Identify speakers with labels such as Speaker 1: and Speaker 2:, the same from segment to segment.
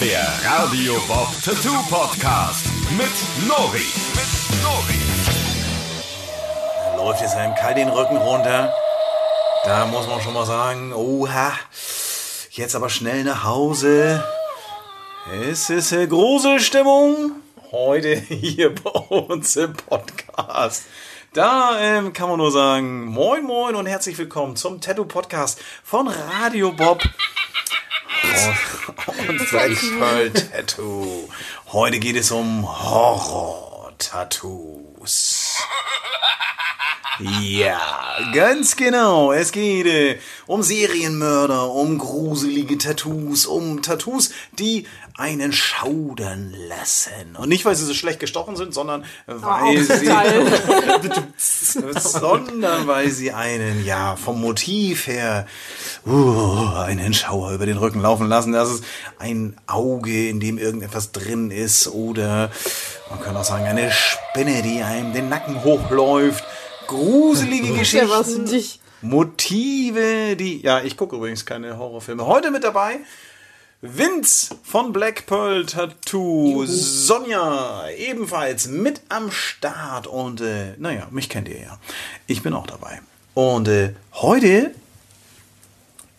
Speaker 1: Der Radio Bob Tattoo Podcast mit Nori. Mit Nori.
Speaker 2: läuft jetzt einem kalt den Rücken runter. Da muss man schon mal sagen, oha, jetzt aber schnell nach Hause. Es ist eine große Stimmung heute hier bei uns im Podcast. Da ähm, kann man nur sagen, moin moin und herzlich willkommen zum Tattoo Podcast von Radio Bob und, und Blackpearl Tattoo. Heute geht es um Horror-Tattoos. Ja, ganz genau. Es geht äh, um Serienmörder, um gruselige Tattoos, um Tattoos, die einen schaudern lassen. Und nicht, weil sie so schlecht gestochen sind, sondern weil sie, sondern weil sie einen, ja, vom Motiv her, uh, einen Schauer über den Rücken laufen lassen. Das ist ein Auge, in dem irgendetwas drin ist oder man kann auch sagen, eine Spinne, die einem den Nacken hochläuft. Gruselige Geschichten. Motive, die. Ja, ich gucke übrigens keine Horrorfilme. Heute mit dabei Vince von Black Pearl Tattoo. Sonja ebenfalls mit am Start. Und äh, naja, mich kennt ihr ja. Ich bin auch dabei. Und äh, heute.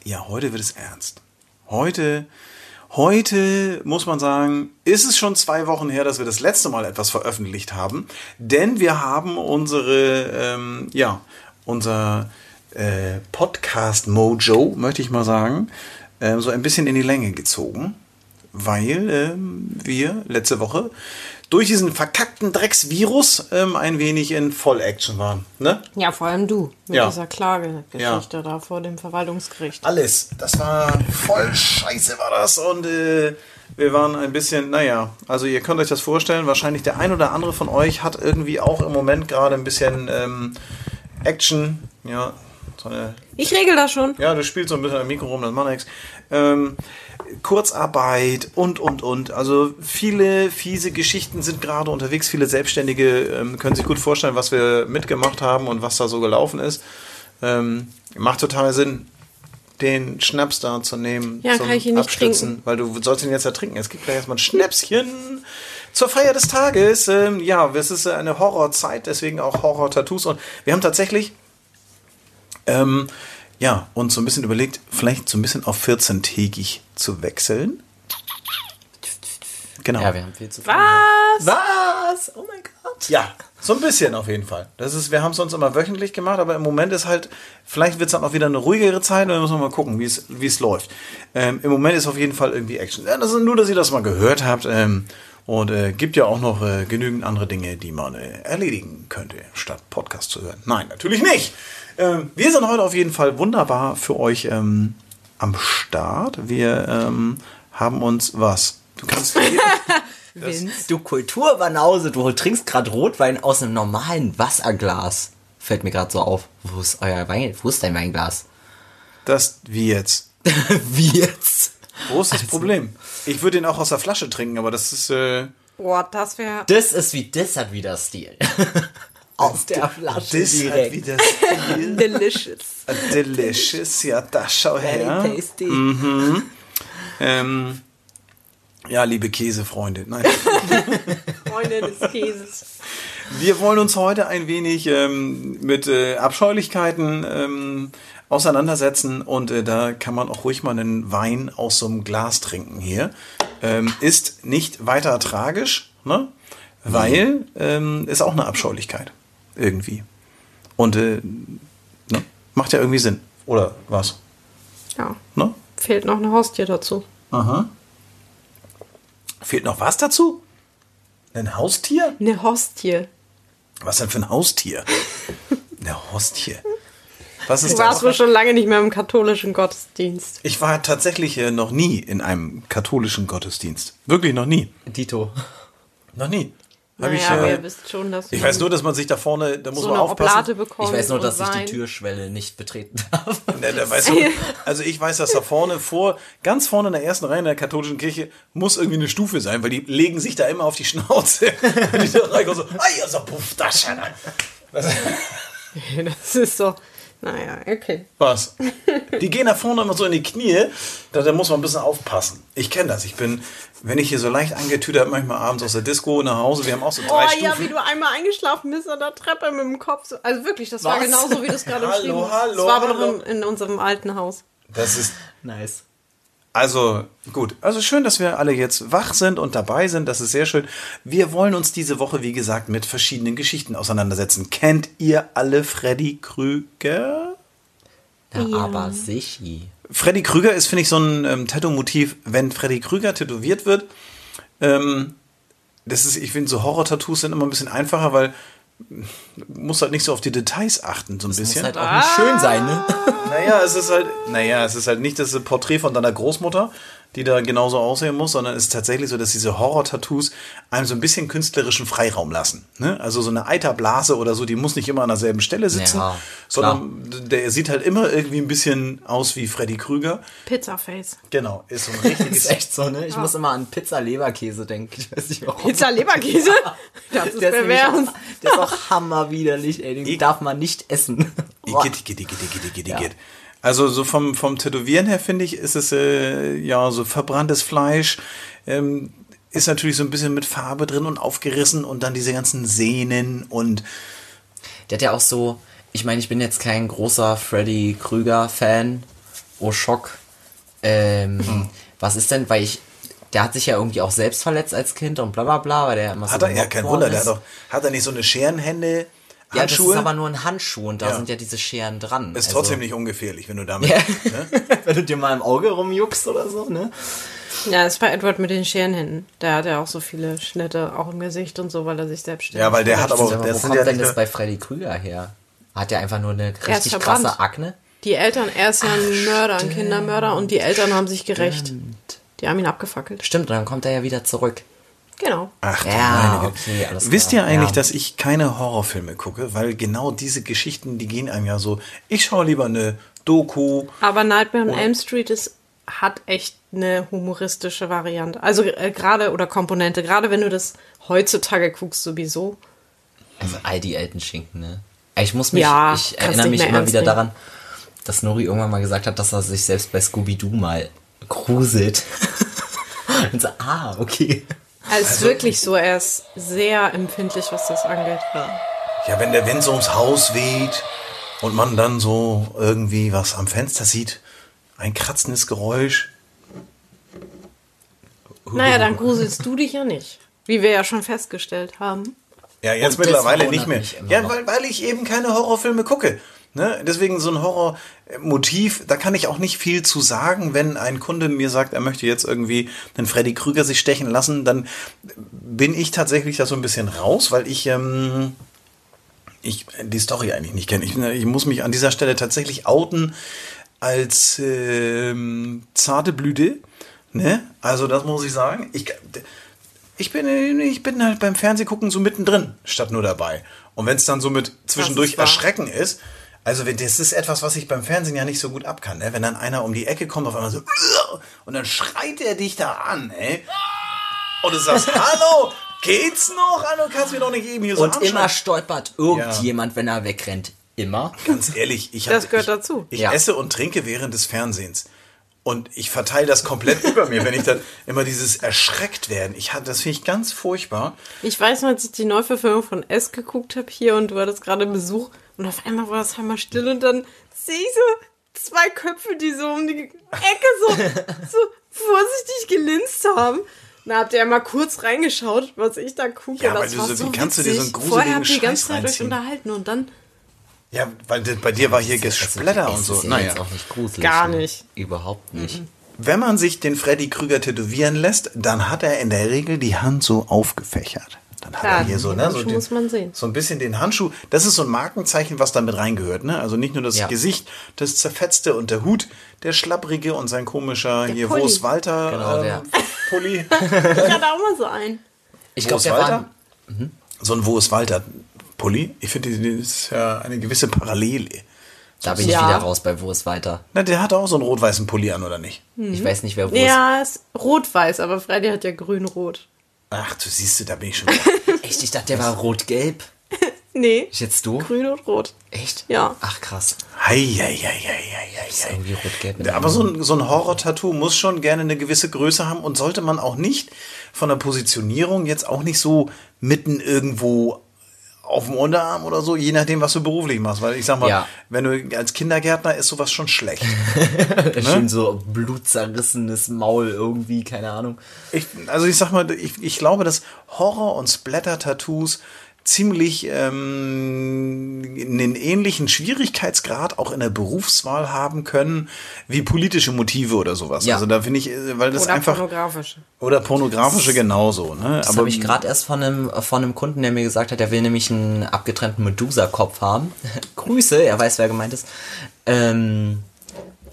Speaker 2: Ja, heute wird es ernst. Heute. Heute muss man sagen, ist es schon zwei Wochen her, dass wir das letzte Mal etwas veröffentlicht haben, denn wir haben unsere, ähm, ja, unser äh, Podcast Mojo, möchte ich mal sagen, ähm, so ein bisschen in die Länge gezogen, weil ähm, wir letzte Woche durch diesen verkackten Drecksvirus ähm, ein wenig in Voll-Action waren. Ne?
Speaker 3: Ja, vor allem du mit
Speaker 2: Ja.
Speaker 3: dieser Klagegeschichte da vor dem Verwaltungsgericht.
Speaker 2: Alles. Das war voll scheiße, war das. Und äh, wir waren ein bisschen, naja, also ihr könnt euch das vorstellen, wahrscheinlich der ein oder andere von euch hat irgendwie auch im Moment gerade ein bisschen ähm, Action. Ja, so eine
Speaker 3: Ich regel das schon.
Speaker 2: Ja, du spielst so ein bisschen am Mikro rum, das macht nichts. Ähm, Kurzarbeit und, und, und. Also viele fiese Geschichten sind gerade unterwegs. Viele Selbstständige ähm, können sich gut vorstellen, was wir mitgemacht haben und was da so gelaufen ist. Ähm, macht total Sinn, den Schnaps da zu nehmen
Speaker 3: Ja,
Speaker 2: zum
Speaker 3: kann ich ihn nicht
Speaker 2: Abstützen,
Speaker 3: trinken.
Speaker 2: weil du sollst ihn jetzt ja trinken. Es gibt gleich erstmal ein Schnäpschen zur Feier des Tages. Ähm, ja, es ist eine Horrorzeit, deswegen auch Horror-Tattoos. Und wir haben tatsächlich ähm, ja, und so ein bisschen überlegt, vielleicht so ein bisschen auf 14-tägig zu wechseln. Genau.
Speaker 4: Ja, wir haben viel zu tun.
Speaker 3: Was?
Speaker 4: Was? Oh mein Gott.
Speaker 2: Ja, so ein bisschen auf jeden Fall. Das ist, wir haben es sonst immer wöchentlich gemacht, aber im Moment ist halt, vielleicht wird es dann auch wieder eine ruhigere Zeit und dann müssen wir mal gucken, wie es, wie es läuft. Ähm, Im Moment ist auf jeden Fall irgendwie Action. Ja, das ist nur, dass ihr das mal gehört habt. Ähm, und äh, gibt ja auch noch äh, genügend andere Dinge, die man äh, erledigen könnte, statt Podcast zu hören. Nein, natürlich nicht. Ähm, wir sind heute auf jeden Fall wunderbar für euch ähm, am Start. Wir ähm, haben uns was. Du kannst
Speaker 3: Vince.
Speaker 4: Du Kulturbanause, du trinkst gerade Rotwein aus einem normalen Wasserglas. Fällt mir gerade so auf. Wo ist euer Wein? Wo ist dein Weinglas?
Speaker 2: das wie jetzt.
Speaker 4: Wie jetzt?
Speaker 2: Wo ist das Problem? Ich würde den auch aus der Flasche trinken, aber das ist. Äh,
Speaker 3: Boah, das wäre.
Speaker 4: Das ist wie, das hat wieder Stil. Aus der Flasche
Speaker 2: das
Speaker 4: direkt.
Speaker 2: wieder Stil.
Speaker 3: Delicious.
Speaker 2: Delicious. Ja, das schau her.
Speaker 4: Very tasty.
Speaker 2: Ähm, ja, liebe Käsefreunde. Nein.
Speaker 3: Freunde des Käses.
Speaker 2: Wir wollen uns heute ein wenig ähm, mit äh, Abscheulichkeiten ähm, auseinandersetzen und äh, da kann man auch ruhig mal einen Wein aus so einem Glas trinken hier. Ähm, ist nicht weiter tragisch, ne? weil ähm, ist auch eine Abscheulichkeit irgendwie. Und äh, ne? macht ja irgendwie Sinn. Oder was?
Speaker 3: Ja.
Speaker 2: Ne?
Speaker 3: Fehlt noch eine Hostie dazu.
Speaker 2: Aha. Fehlt noch was dazu? Ein Haustier?
Speaker 3: Eine Hostie.
Speaker 2: Was denn für ein Haustier? Eine Hostie. Was
Speaker 3: Du
Speaker 2: ist
Speaker 3: warst
Speaker 2: das?
Speaker 3: wohl schon lange nicht mehr im katholischen Gottesdienst.
Speaker 2: Ich war tatsächlich äh, noch nie in einem katholischen Gottesdienst. Wirklich noch nie.
Speaker 4: Dito.
Speaker 2: Noch nie. Hab
Speaker 3: Naja,
Speaker 2: ich,
Speaker 3: aber
Speaker 2: äh,
Speaker 3: ihr wisst schon, dass
Speaker 2: ich weiß nur, dass man sich da vorne, da muss
Speaker 3: so
Speaker 2: man
Speaker 3: eine
Speaker 2: aufpassen.
Speaker 4: Ich weiß nur, dass ich die. Türschwelle nicht betreten darf.
Speaker 2: Ne, da weißt du, also ich weiß, dass da vorne vor, ganz vorne in der ersten Reihe in der katholischen Kirche muss irgendwie eine Stufe sein, weil die legen sich da immer auf die Schnauze. Und die da reinkommen so, ja, so puff, das.
Speaker 3: Das ist so Naja, okay.
Speaker 2: Was? Die gehen nach vorne immer so in die Knie. Da, da muss man ein bisschen aufpassen. Ich kenne das. Ich bin, wenn ich hier so leicht angetütet habe, manchmal abends aus der Disco nach Hause. Wir haben auch so drei
Speaker 3: Oh
Speaker 2: Stufen.
Speaker 3: ja, wie du einmal eingeschlafen bist an der Treppe mit dem Kopf. So- Also wirklich, das war
Speaker 4: Was?
Speaker 3: genauso, wie du es gerade
Speaker 2: Hallo,
Speaker 3: beschrieben hast.
Speaker 2: hallo,
Speaker 3: Das war aber
Speaker 2: hallo.
Speaker 3: noch in, in unserem alten Haus.
Speaker 2: Das ist
Speaker 4: Nice.
Speaker 2: Also gut, also schön, dass wir alle jetzt wach sind und dabei sind. Das ist sehr schön. Wir wollen uns diese Woche, wie gesagt, mit verschiedenen Geschichten auseinandersetzen. Kennt ihr alle Freddy Krüger?
Speaker 4: Na,
Speaker 3: Ja.
Speaker 4: aber sichi.
Speaker 2: Freddy Krüger ist, finde ich, so ein ähm, Tattoo-Motiv. Wenn Freddy Krüger tätowiert wird, ähm, das ist, ich finde, so Horror-Tattoos sind immer ein bisschen einfacher, weil du musst halt nicht so auf die Details achten, so ein
Speaker 4: Muss
Speaker 2: bisschen.
Speaker 4: halt auch nicht schön sein, ne?
Speaker 2: Naja, es ist halt, naja, es ist halt nicht das Porträt von deiner Großmutter, die da genauso aussehen muss, sondern es ist tatsächlich so, dass diese Horror-Tattoos einem so ein bisschen künstlerischen Freiraum lassen. Ne? Also so eine Eiterblase oder so, die muss nicht immer an derselben Stelle sitzen,
Speaker 4: Ja,
Speaker 2: sondern der sieht halt immer irgendwie ein bisschen aus wie Freddy Krüger.
Speaker 3: Pizzaface.
Speaker 2: Genau, ist so ein richtiges.
Speaker 4: ist echt so, ne? Ich muss immer an Pizza-Leberkäse denken. Ich weiß nicht warum.
Speaker 3: Pizza Leberkäse? Das ist
Speaker 4: Der ist,
Speaker 3: pervers.
Speaker 4: auch, der ist auch hammerwiderlich, ey. Den darf man nicht essen.
Speaker 2: Igitt, igitt, igitt, igitt, igitt, igitt. Also so vom, vom Tätowieren her finde ich, ist es äh, ja so verbranntes Fleisch. Ähm, ist natürlich so ein bisschen mit Farbe drin und aufgerissen und dann diese ganzen Sehnen und
Speaker 4: Der hat ja auch so, ich meine, ich bin jetzt kein großer Freddy Krüger-Fan. Oh Schock. Ähm,
Speaker 2: Hm.
Speaker 4: Was ist denn, weil ich, der hat sich ja irgendwie auch selbst verletzt als Kind und bla bla bla, weil der immer
Speaker 2: hat
Speaker 4: so
Speaker 2: er ja kein Wunder, der
Speaker 4: ist.
Speaker 2: hat doch, hat er nicht so eine Scherenhände,
Speaker 4: Ja, das ist aber nur ein Handschuh und da
Speaker 2: Ja.
Speaker 4: sind ja diese Scheren dran.
Speaker 2: ist
Speaker 4: Also,
Speaker 2: trotzdem nicht ungefährlich, wenn du damit.
Speaker 4: Ja.
Speaker 2: Ne?
Speaker 4: Wenn du dir mal im Auge rumjuckst oder so, ne?
Speaker 3: Ja, das war Edward mit den Scherenhänden. Der hat ja auch so viele Schnitte auch im Gesicht und so, weil er sich selbstständig
Speaker 2: Ja, weil der hat aber
Speaker 4: Aber wo
Speaker 2: sind
Speaker 4: kommt
Speaker 2: ja
Speaker 4: denn das bei Freddy Krüger her? Hat der einfach nur eine richtig
Speaker 3: verbrannt.
Speaker 4: krasse Akne?
Speaker 3: Die Eltern, er ist ja ein Mörder, ein Kindermörder und die Eltern haben sich gerecht. Die haben ihn abgefackelt.
Speaker 4: Stimmt, und dann kommt er ja wieder zurück.
Speaker 3: Genau.
Speaker 2: Ach, du
Speaker 4: Ja, okay, alles
Speaker 2: Wisst ihr eigentlich,
Speaker 4: Ja.
Speaker 2: dass ich keine Horrorfilme gucke? Weil genau diese Geschichten, die gehen einem ja so. Ich schaue lieber eine Doku.
Speaker 3: Aber Nightmare on Elm Street ist, hat echt eine humoristische Variante. Also äh, gerade, oder Komponente, gerade wenn du das heutzutage guckst sowieso.
Speaker 4: Also all die alten Schinken, ne? Ich muss mich,
Speaker 3: Ja,
Speaker 4: ich erinnere mich immer wieder
Speaker 3: nehmen.
Speaker 4: daran, dass Nori irgendwann mal gesagt hat, dass er sich selbst bei Scooby-Doo mal gruselt. Und so, ah, okay.
Speaker 3: Also, ist wirklich so, er ist sehr empfindlich, was das angeht.
Speaker 2: Ja, wenn der Wind so ums Haus weht und man dann so irgendwie was am Fenster sieht, ein kratzendes Geräusch.
Speaker 3: Naja, dann gruselst du dich ja nicht. Wie wir ja schon festgestellt haben.
Speaker 2: Ja, jetzt
Speaker 4: Und
Speaker 2: mittlerweile nicht mehr. Ja, weil, weil ich eben keine Horrorfilme gucke. Ne? Deswegen so ein Horrormotiv, da kann ich auch nicht viel zu sagen. Wenn ein Kunde mir sagt, er möchte jetzt irgendwie einen Freddy Krüger sich stechen lassen, dann bin ich tatsächlich da so ein bisschen raus, weil ich, ähm, ich die Story eigentlich nicht kenne. Ich, ich muss mich an dieser Stelle tatsächlich outen als ähm, zarte Blüte. Ne? Also das muss ich sagen. Ich, ich bin, ich bin halt beim Fernsehgucken so mittendrin, statt nur dabei. Und wenn es dann so mit zwischendurch
Speaker 3: wahr.
Speaker 2: Erschrecken ist, also wenn- das ist etwas, was ich beim Fernsehen ja nicht so gut ab kann. Ne? Wenn dann einer um die Ecke kommt, auf einmal so und dann schreit er dich da an, ey. Und du sagst, hallo, geht's noch? Hallo, kannst du mir doch nicht eben hier so
Speaker 4: Und
Speaker 2: anschreien.
Speaker 4: immer stolpert irgendjemand, wenn er wegrennt. Immer.
Speaker 2: Ganz ehrlich, ich
Speaker 3: Das
Speaker 2: hab-
Speaker 3: gehört
Speaker 2: ich,
Speaker 3: dazu.
Speaker 2: Ich
Speaker 4: Ja.
Speaker 2: esse und trinke während des Fernsehens. Und ich verteile das komplett über mir, wenn ich dann immer dieses erschreckt werden. Ich hatte, das finde ich ganz furchtbar.
Speaker 3: Ich weiß noch, als ich die Neuverfilmung von S geguckt habe hier und du hattest gerade Besuch und auf einmal war es einmal still und dann sehe ich so zwei Köpfe, die so um die Ecke so, so vorsichtig gelinst haben. Da habt ihr ja mal kurz reingeschaut, was ich da gucke.
Speaker 2: Ja,
Speaker 3: das
Speaker 2: weil du
Speaker 3: war
Speaker 2: so-
Speaker 3: so
Speaker 2: wie kannst du dir so einen
Speaker 3: witzig.
Speaker 2: gruseligen
Speaker 3: Vorher habt ihr die ganze Zeit euch unterhalten und dann
Speaker 2: Ja, weil bei dir war hier Gesplatter
Speaker 4: Also,
Speaker 2: und so.
Speaker 4: Ist ja
Speaker 2: Naja.
Speaker 4: jetzt auch nicht gruselig.
Speaker 3: Gar nicht.
Speaker 4: Überhaupt nicht.
Speaker 2: Wenn man sich den Freddy Krüger tätowieren lässt, dann hat er in der Regel die Hand so aufgefächert. Dann hat
Speaker 3: Klar,
Speaker 2: er hier so, ne, so, den,
Speaker 3: muss man sehen.
Speaker 2: so ein bisschen den Handschuh. Das ist so ein Markenzeichen, was da mit reingehört. Ne? Also nicht nur das
Speaker 4: Ja.
Speaker 2: Gesicht, das zerfetzte und der Hut, der schlapprige und sein komischer hier
Speaker 3: Pulli.
Speaker 2: Wurst Walter
Speaker 4: Genau,
Speaker 2: ähm,
Speaker 4: der.
Speaker 2: Pulli.
Speaker 3: ich hatte auch mal so einen.
Speaker 4: Ich glaube, der
Speaker 2: Walter?
Speaker 4: war.
Speaker 2: So ein Wurst Walter Pulli. Ich finde, das ist ja eine gewisse Parallele.
Speaker 4: Da bin
Speaker 3: Ja.
Speaker 4: ich wieder raus bei Wo ist weiter.
Speaker 2: Na, der hat auch so einen rot-weißen Pulli an, oder nicht?
Speaker 4: Ich weiß nicht, wer wo ist.
Speaker 3: Ja, ist rot-weiß, aber Freddy hat ja grün-rot.
Speaker 2: Ach, du siehst, da bin ich schon.
Speaker 4: Echt, ich dachte, der war rot-gelb.
Speaker 3: Nee.
Speaker 4: Jetzt du?
Speaker 3: Grün und rot.
Speaker 4: Echt?
Speaker 3: Ja.
Speaker 4: Ach krass.
Speaker 2: Hei, hei, hei, hei, hei,
Speaker 4: Ist
Speaker 2: hei.
Speaker 4: irgendwie rot-gelb.
Speaker 2: Aber so ein, so ein Horror-Tattoo muss schon gerne eine gewisse Größe haben und sollte man auch nicht von der Positionierung jetzt auch nicht so mitten irgendwo auf dem Unterarm oder so, je nachdem, was du beruflich machst. Weil ich sag mal,
Speaker 4: Ja.
Speaker 2: wenn du als Kindergärtner ist sowas schon schlecht.
Speaker 4: Augen. Schön so blutzerrissenes Maul irgendwie, keine Ahnung.
Speaker 2: Ich, also ich sag mal, ich, ich glaube, dass Horror- und Splatter-Tattoos ziemlich ähm, einen ähnlichen Schwierigkeitsgrad auch in der Berufswahl haben können wie politische Motive oder sowas.
Speaker 4: Ja.
Speaker 2: Also da finde ich, äh, weil das
Speaker 3: Oder
Speaker 2: einfach
Speaker 3: pornografisch.
Speaker 2: oder pornografische genauso. Ne?
Speaker 4: Das habe ich gerade erst von einem, von einem Kunden, der mir gesagt hat, der will nämlich einen abgetrennten Medusa-Kopf haben. Grüße, er weiß, wer gemeint ist. Ähm,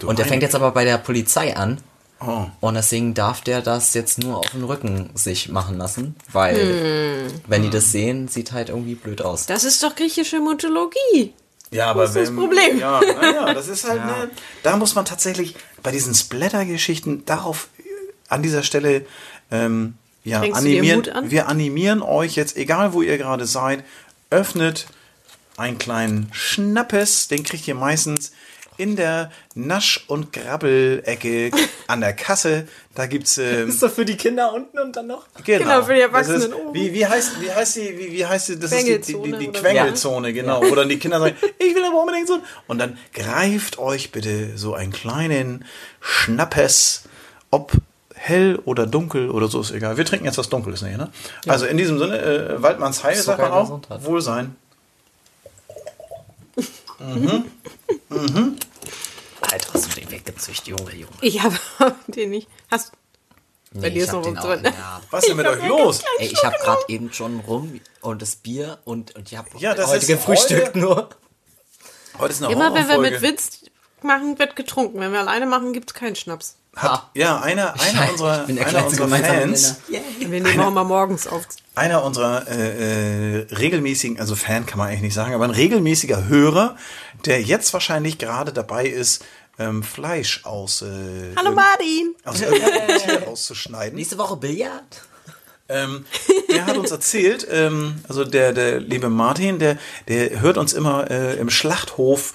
Speaker 4: und der
Speaker 2: ein-
Speaker 4: fängt jetzt aber bei der Polizei an.
Speaker 2: Oh.
Speaker 4: Und deswegen darf der das jetzt nur auf den Rücken sich machen lassen, weil wenn die das sehen, sieht halt irgendwie blöd aus.
Speaker 3: Das ist doch griechische Mythologie.
Speaker 2: Ja, aber
Speaker 3: ist das Problem?
Speaker 2: Ja, naja, das ist halt, ne, da muss man tatsächlich bei diesen Splatter-Geschichten darauf an dieser Stelle ähm, ja, animieren.
Speaker 3: An?
Speaker 2: Wir animieren euch jetzt, egal wo ihr gerade seid, öffnet einen kleinen Schnappes, den kriegt ihr meistens in der Nasch- und Grabbelecke an der Kasse. Da gibt's ähm,
Speaker 4: doch für die Kinder unten und dann noch?
Speaker 2: Genau,
Speaker 3: Genau, für die Erwachsenen
Speaker 2: ist,
Speaker 3: oben.
Speaker 2: wie, wie, heißt, wie heißt die, wie, wie heißt die, das ist die, die, die,
Speaker 3: Quengelzone
Speaker 2: die genau. Wo dann die Kinder sagen, ich will aber unbedingt so. Und dann greift euch bitte so einen kleinen Schnappes, ob hell oder dunkel oder so, ist egal. Wir trinken jetzt was Dunkles, ne? ne? Also in diesem Sinne, äh, Waldmanns Heil, sagt man auch,
Speaker 4: Gesundheit.
Speaker 2: Wohlsein.
Speaker 4: Alter, hast du den weggezüchtet, Junge, Junge.
Speaker 3: Ich habe den nicht. Hast Bei dir
Speaker 4: ich
Speaker 3: ist noch was
Speaker 4: auch,
Speaker 3: drin.
Speaker 4: ja.
Speaker 2: Was ist denn mit euch los?
Speaker 4: Ey, ich habe gerade eben schon rum und das Bier und, und ich habe
Speaker 2: Ja, das
Speaker 4: heute
Speaker 2: ist
Speaker 4: gefrühstückt nur.
Speaker 2: Heute ist eine
Speaker 3: Immer wenn wir mit Witz machen, wird getrunken. Wenn wir alleine machen, gibt es keinen Schnaps.
Speaker 2: Hat, ja, einer, einer unserer, einer unserer Fans,
Speaker 4: Nenner.
Speaker 3: Wir nehmen auch mal morgens auf.
Speaker 2: einer unserer äh, äh, regelmäßigen, also Fan kann man eigentlich nicht sagen, aber ein regelmäßiger Hörer, der jetzt wahrscheinlich gerade dabei ist, ähm, Fleisch aus, äh,
Speaker 3: Hallo Martin!
Speaker 2: aus irgendeinem Tier auszuschneiden.
Speaker 4: Nächste Woche Billard?
Speaker 2: Ähm, der hat uns erzählt, ähm, also der, der liebe Martin, der, der hört uns immer äh, im Schlachthof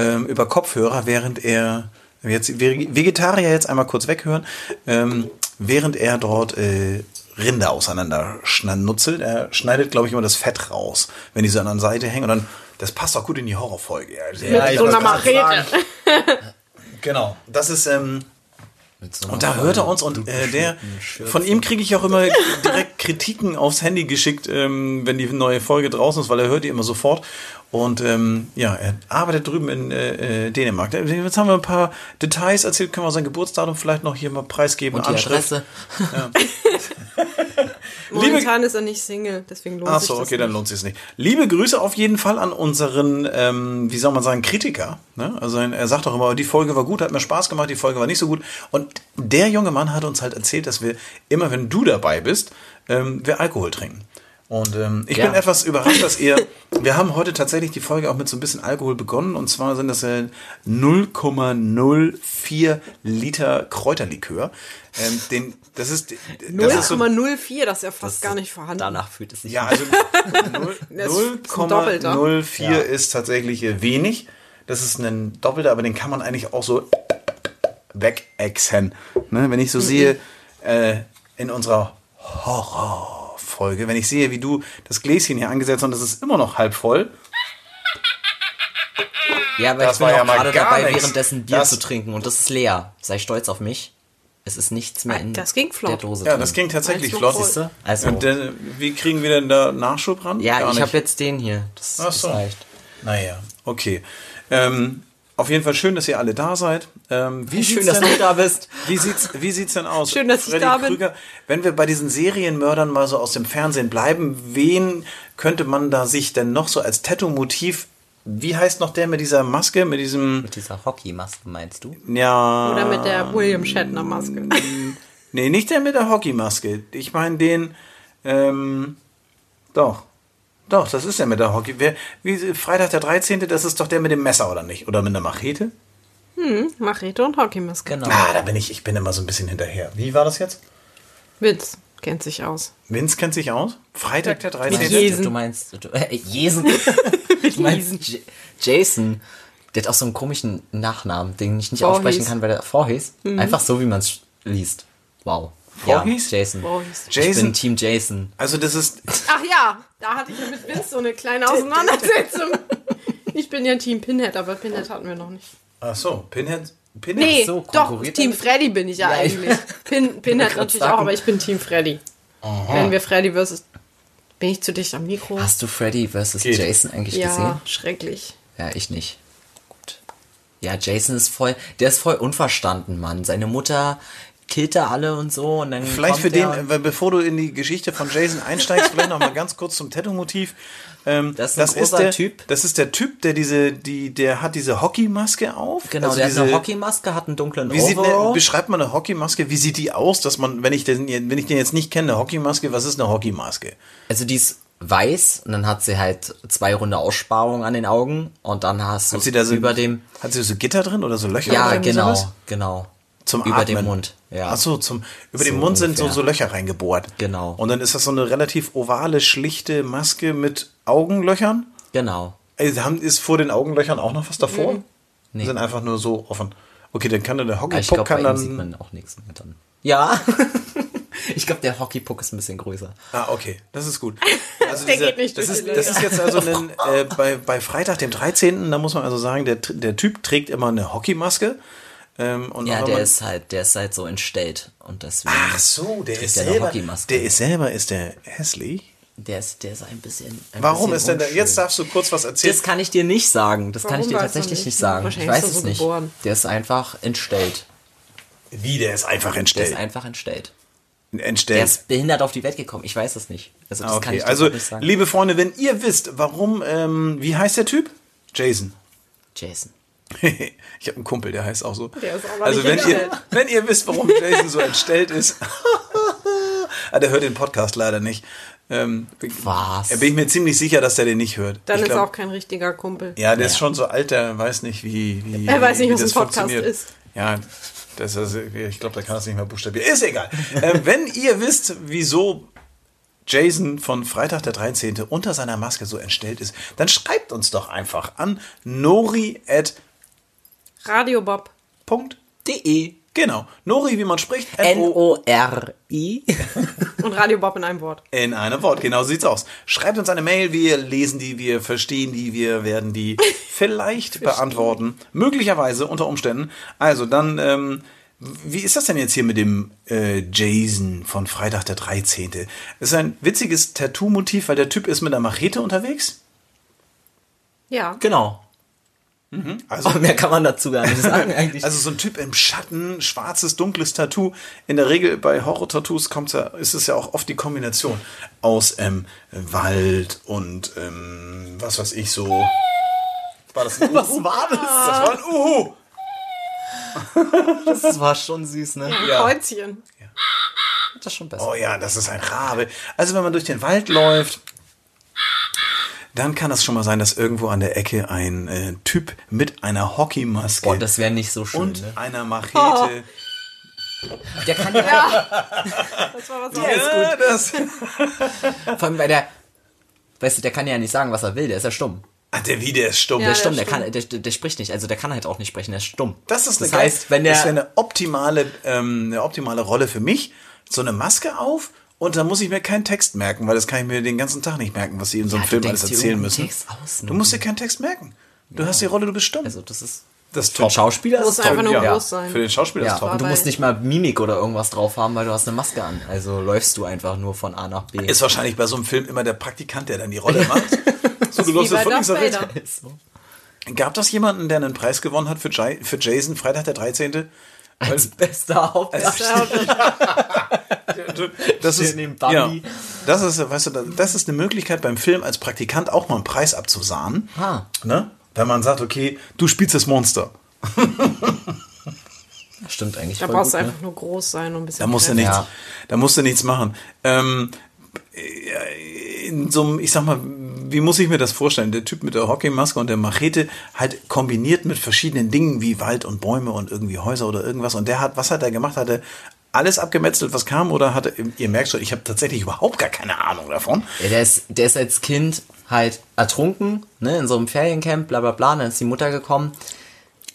Speaker 2: ähm, über Kopfhörer, während er jetzt Vegetarier jetzt einmal kurz weghören, ähm, während er dort äh, Rinder auseinanderschnutzelt. Er schneidet, glaube ich, immer das Fett raus, wenn die so an der Seite hängen. Und dann, das passt auch gut in die Horrorfolge.
Speaker 4: Ja,
Speaker 3: Mit so einer Machete.
Speaker 2: Genau. Das ist, ähm,
Speaker 4: so
Speaker 2: und da hört er uns und äh, der von ihm kriege ich auch immer direkt Kritiken aufs Handy geschickt, ähm, wenn die neue Folge draußen ist, weil er hört die immer sofort. Und ähm, ja, er arbeitet drüben in äh, äh, Dänemark. Jetzt haben wir ein paar Details erzählt, können wir sein Geburtsdatum vielleicht noch hier mal preisgeben.
Speaker 4: Und die
Speaker 2: Anschrift.
Speaker 4: Adresse.
Speaker 3: Momentan ist er nicht Single, deswegen lohnt sich
Speaker 2: Achso,
Speaker 3: das
Speaker 2: okay, dann
Speaker 3: nicht.
Speaker 2: lohnt sich nicht. Liebe Grüße auf jeden Fall an unseren, ähm, wie soll man sagen, Kritiker. Ne? Also er sagt auch immer, die Folge war gut, hat mir Spaß gemacht, die Folge war nicht so gut. Und der junge Mann hat uns halt erzählt, dass wir immer, wenn du dabei bist, ähm, wir Alkohol trinken. Und ähm, ich
Speaker 4: Ja.
Speaker 2: bin etwas überrascht, dass ihr, wir haben heute tatsächlich die Folge auch mit so ein bisschen Alkohol begonnen. Und zwar sind das äh, 0,04 Liter Kräuterlikör. Ähm, den, das ist, das ist so,
Speaker 3: 0,04, das ist ja fast gar nicht vorhanden.
Speaker 4: Danach fühlt es sich
Speaker 2: ja, also
Speaker 3: Das ist ein Doppelter.
Speaker 2: 0,04 ist tatsächlich äh, wenig. Das ist ein Doppelter, aber den kann man eigentlich auch so wegexen. Ne? Wenn ich so sehe, äh, in unserer Horrorfolge, wenn ich sehe, wie du das Gläschen hier angesetzt hast und das ist immer noch halb voll.
Speaker 4: Ja, aber
Speaker 2: Das
Speaker 4: ich bin
Speaker 2: war ja
Speaker 4: auch
Speaker 2: mal
Speaker 4: gerade
Speaker 2: gar
Speaker 4: dabei,
Speaker 2: nichts.
Speaker 4: währenddessen Bier
Speaker 2: Das-
Speaker 4: zu trinken und das ist leer. Sei stolz auf mich. Es ist nichts mehr in
Speaker 3: Das ging flott.
Speaker 4: der Dose
Speaker 2: Ja,
Speaker 4: drin.
Speaker 2: das ging tatsächlich
Speaker 3: noch
Speaker 2: flott.
Speaker 3: voll.
Speaker 2: Du?
Speaker 4: Also-
Speaker 2: Und, äh, wie kriegen wir denn da Nachschub ran?
Speaker 4: Ja,
Speaker 2: Gar
Speaker 4: ich
Speaker 2: nicht.
Speaker 4: habe jetzt den hier. Das,
Speaker 2: Ach
Speaker 4: das
Speaker 2: so.
Speaker 4: reicht.
Speaker 2: Naja, okay. Ähm, auf jeden Fall schön, dass ihr alle da seid. Ähm, wie
Speaker 4: Schön, dass du da bist.
Speaker 2: Wie sieht's, wie sieht's denn aus?
Speaker 3: Schön, dass ich
Speaker 2: Freddy
Speaker 3: da bin.
Speaker 2: Krüger, wenn wir bei diesen Serienmördern mal so aus dem Fernsehen bleiben, wen könnte man da sich denn noch so als Tattoo-Motiv, wie heißt noch der mit dieser Maske, mit diesem,
Speaker 4: Mit dieser Hockeymaske meinst du?
Speaker 2: ja,
Speaker 3: Oder mit der William Shatner Maske.
Speaker 2: nee, nicht der mit der Hockeymaske. Ich meine den, ähm, doch. Doch, das ist der mit der Hockey. Wer, wie, Freitag der 13., das ist doch der mit dem Messer, oder nicht? Oder mit einer Machete?
Speaker 3: Machete und Hockeymaske.
Speaker 4: Genau.
Speaker 2: Ah, da bin ich, ich bin immer so ein bisschen hinterher. Wie war das jetzt?
Speaker 3: Witz. Kennt sich aus.
Speaker 2: Vince kennt sich aus. Freitag der
Speaker 3: Mit
Speaker 2: 13.
Speaker 3: je- Jesen.
Speaker 4: Du meinst, du, äh, Jesen. du meinst J Jason. Der hat auch so einen komischen Nachnamen, den ich nicht
Speaker 3: Voorhees.
Speaker 4: aussprechen kann, weil der vorhieß. Einfach so, wie man es liest. Wow.
Speaker 2: Vorhees?
Speaker 4: Ja, Jason.
Speaker 3: Voorhees.
Speaker 4: Ich
Speaker 2: Jason.
Speaker 4: bin Team Jason.
Speaker 2: Also das ist
Speaker 3: Ach ja, da hatte ich ja mit Vince so eine kleine Auseinandersetzung. Ich bin ja Team Pinhead, aber Pinhead hatten wir noch nicht.
Speaker 2: Ach so, Pinhead. Pinhead.
Speaker 3: Nee,
Speaker 4: so,
Speaker 3: doch,
Speaker 4: konkurriert
Speaker 3: Team Freddy bin ich ja,
Speaker 4: Ja, ich-
Speaker 3: eigentlich. Pin, Pinhead natürlich
Speaker 4: sagen.
Speaker 3: auch, aber ich bin Team Freddy. Wenn wir Freddy versus... Bin ich zu dicht am Mikro?
Speaker 4: Hast du Freddy vs.
Speaker 2: Geht.
Speaker 4: Jason eigentlich
Speaker 3: ja,
Speaker 4: gesehen?
Speaker 3: schrecklich.
Speaker 4: Ja, ich nicht. Gut. Ja, Jason ist voll, der ist voll unverstanden, Mann. Seine Mutter killt da alle und so und dann
Speaker 2: Vielleicht für den, äh, bevor du in die Geschichte von Jason einsteigst, vielleicht noch mal ganz kurz zum Tattoo-Motiv. Ähm,
Speaker 4: Das ist ein großer
Speaker 2: der
Speaker 4: Typ.
Speaker 2: Das ist der Typ, der diese, die, der hat diese Hockeymaske auf.
Speaker 4: Genau,
Speaker 2: Also
Speaker 4: der
Speaker 2: diese,
Speaker 4: hat eine Hockeymaske, hat einen dunklen
Speaker 2: Wie sieht eine, beschreibt man eine Hockeymaske? Wie sieht die aus, dass man, wenn ich den, wenn ich den jetzt nicht kenne, eine Hockeymaske, was ist eine Hockeymaske?
Speaker 4: Also die ist weiß und dann hat sie halt zwei runde Aussparungen an den Augen und dann hast du
Speaker 2: Hat sie da so,
Speaker 4: über dem
Speaker 2: hat sie so Gitter drin oder so Löcher?
Speaker 4: ja genau
Speaker 2: sowas?
Speaker 4: genau
Speaker 2: Zum
Speaker 4: über
Speaker 2: Atmen.
Speaker 4: dem Mund ja
Speaker 2: Ach so, zum, über
Speaker 4: So
Speaker 2: den Mund sind so,
Speaker 4: ungefähr.
Speaker 2: so Löcher reingebohrt.
Speaker 4: Genau.
Speaker 2: Und dann ist das so eine relativ ovale, schlichte Maske mit Augenlöchern.
Speaker 4: genau
Speaker 2: Also haben, ist vor den Augenlöchern auch noch was davor?
Speaker 3: Mhm.
Speaker 2: Die sind einfach nur so offen. Okay, dann kann der
Speaker 4: ich
Speaker 2: Hockeypuck
Speaker 4: glaube bei
Speaker 2: kann
Speaker 4: ihm sieht
Speaker 2: dann.
Speaker 4: man auch nichts mehr dann ja ich glaube der Hockeypuck ist ein bisschen größer
Speaker 2: Ah, okay, das ist gut. Also
Speaker 3: Der
Speaker 2: dieser-
Speaker 3: geht nicht
Speaker 2: das, ist, das ist jetzt also ein, äh, bei, bei Freitag, dem 13., da muss man also sagen, der, der Typ trägt immer eine Hockeymaske. Ähm,
Speaker 4: ja der ist halt der ist halt so entstellt und deswegen
Speaker 2: Ach so, der
Speaker 4: trägt
Speaker 2: ist
Speaker 4: der eine
Speaker 2: selber.
Speaker 4: Hockeymaske.
Speaker 2: Der ist selber ist der hässlich.
Speaker 4: der ist der ist ein bisschen ein
Speaker 2: Warum
Speaker 4: bisschen
Speaker 2: ist denn der? Jetzt darfst du kurz was erzählen.
Speaker 4: das kann ich dir nicht sagen. Das kann
Speaker 3: Warum
Speaker 4: ich dir tatsächlich
Speaker 3: nicht?
Speaker 4: nicht sagen. Ich weiß es
Speaker 3: so
Speaker 4: nicht.
Speaker 3: geboren.
Speaker 4: Der ist einfach entstellt.
Speaker 2: Wie, der ist einfach
Speaker 4: Der
Speaker 2: entstellt.
Speaker 4: ist einfach entstellt. Der
Speaker 2: entstellt.
Speaker 4: ist behindert auf die Welt gekommen. Ich weiß es nicht. Also das
Speaker 2: Ah,
Speaker 4: kann ich
Speaker 2: okay,
Speaker 4: dir
Speaker 2: also
Speaker 4: nicht sagen.
Speaker 2: liebe Freunde, wenn ihr wisst, warum, ähm, wie heißt der Typ? Jason.
Speaker 4: Jason.
Speaker 2: ich habe einen Kumpel, der heißt auch so.
Speaker 3: Der ist aber
Speaker 2: also
Speaker 3: nicht
Speaker 2: wenn ihr,
Speaker 3: entstellt.
Speaker 2: wenn ihr wisst, warum Jason so entstellt ist, ah, der hört den Podcast leider nicht. Ähm,
Speaker 4: Was?
Speaker 2: Da bin ich mir ziemlich sicher, dass der den nicht hört.
Speaker 3: Dann
Speaker 2: ich
Speaker 3: ist
Speaker 2: glaub-
Speaker 3: er auch kein richtiger Kumpel.
Speaker 2: Ja, der ist schon so alt, der weiß nicht, wie. wie
Speaker 3: Er weiß nicht,
Speaker 2: wie
Speaker 3: was
Speaker 2: das
Speaker 3: ein Podcast
Speaker 2: funktioniert.
Speaker 3: ist.
Speaker 2: Ja, das ist, ich glaube, der kann das nicht mehr buchstabieren. Ist egal. ähm, wenn ihr wisst, wieso Jason von Freitag der 13. unter seiner Maske so entstellt ist, dann schreibt uns doch einfach an nori.
Speaker 3: Radio Bob.
Speaker 2: Punkt.
Speaker 4: D-E.
Speaker 2: Genau. Nori, wie man spricht. N-O
Speaker 4: N-O-R-I.
Speaker 3: Und Radio Bob in einem Wort.
Speaker 2: In einem Wort, genau so sieht's aus. Schreibt uns eine Mail, wir lesen die, wir verstehen die, wir werden die vielleicht beantworten. Möglicherweise, unter Umständen. Also dann, ähm, wie ist das denn jetzt hier mit dem äh, Jason von Freitag der 13.? Das ist ein witziges Tattoo-Motiv, weil der Typ ist mit einer Machete unterwegs.
Speaker 3: Ja.
Speaker 4: Genau.
Speaker 2: Also,
Speaker 4: Oh, mehr kann man dazu gar nicht sagen eigentlich.
Speaker 2: also so ein Typ im Schatten, schwarzes, dunkles Tattoo. In der Regel bei Horror-Tattoos kommt's ja, ist es ja auch oft die Kombination aus ähm, Wald und ähm, was weiß ich so. War das ein Uhu?
Speaker 4: war das?
Speaker 2: Das war ein Uhu.
Speaker 4: Das war schon süß, ne?
Speaker 3: Ein
Speaker 2: Ja.
Speaker 3: Kreuzchen.
Speaker 4: Das ist schon besser.
Speaker 2: Oh ja, das ist ein Rabe. Also wenn man durch den Wald läuft, dann kann es schon mal sein, dass irgendwo an der Ecke ein äh, Typ mit einer Hockeymaske
Speaker 4: Boah, das wäre nicht so schön,
Speaker 2: und
Speaker 4: ne?
Speaker 2: einer Machete.
Speaker 4: Der kann ja,
Speaker 3: Das war was
Speaker 2: Ja, das.
Speaker 4: vor allem bei der, weißt du, der kann ja nicht sagen, was er will, der ist ja stumm.
Speaker 2: Ah, der wie, der ist stumm.
Speaker 3: Ja,
Speaker 4: Der ist stumm,
Speaker 3: der
Speaker 4: der,
Speaker 3: ist
Speaker 4: kann, der, der, der spricht nicht, also der kann halt auch nicht sprechen, der ist stumm.
Speaker 2: Das ist eine
Speaker 4: das heißt, wenn der,
Speaker 2: das wäre eine optimale, ähm, eine optimale Rolle für mich. So eine Maske auf und dann muss ich mir keinen Text merken, weil das kann ich mir den ganzen Tag nicht merken, was sie in so einem
Speaker 4: Ja,
Speaker 2: Film alles erzählen müssen. Du musst dir keinen Text merken. Du hast die Rolle, du bist stumm.
Speaker 4: also das ist,
Speaker 2: das ist
Speaker 4: für einen Schauspieler
Speaker 3: Muss
Speaker 4: ist es
Speaker 3: einfach
Speaker 4: toll.
Speaker 3: nur
Speaker 2: ja,
Speaker 3: groß sein.
Speaker 2: Für den Schauspieler
Speaker 4: Ja,
Speaker 2: ist top.
Speaker 4: und du musst nicht mal Mimik oder irgendwas drauf haben, weil du hast eine Maske an. Also läufst du einfach nur von A nach B.
Speaker 2: Ist wahrscheinlich bei so einem Film immer der Praktikant, der dann die Rolle macht. so, du läufst von links nach rechts. Gab das jemanden, der einen Preis gewonnen hat für, Jai- für Jason, Freitag der 13.?
Speaker 4: Als bester Hauptdarsteller.
Speaker 2: Das ist, ja, das ist, weißt du, das ist eine Möglichkeit beim Film als Praktikant auch mal einen Preis abzusahnen.
Speaker 4: Ah.
Speaker 2: Ne? Wenn man sagt, okay, du spielst das Monster.
Speaker 4: Stimmt eigentlich
Speaker 3: Da
Speaker 4: voll
Speaker 3: brauchst
Speaker 4: gut,
Speaker 3: du
Speaker 4: ne?
Speaker 3: einfach nur groß sein und ein bisschen.
Speaker 2: Da musst nichts,
Speaker 4: Ja.
Speaker 2: da musst du nichts machen. Ähm, äh, in so einem, ich sag mal, wie muss ich mir das vorstellen? Der Typ mit der Hockeymaske und der Machete halt kombiniert mit verschiedenen Dingen wie Wald und Bäume und irgendwie Häuser oder irgendwas. Und der hat, was hat er gemacht? Hat er alles abgemetzelt, was kam? Oder hatte, ihr merkt schon, ich habe tatsächlich überhaupt gar keine Ahnung davon.
Speaker 4: Ja, der, ist, der ist als Kind halt ertrunken, ne, in so einem Feriencamp, bla bla bla, dann ist die Mutter gekommen.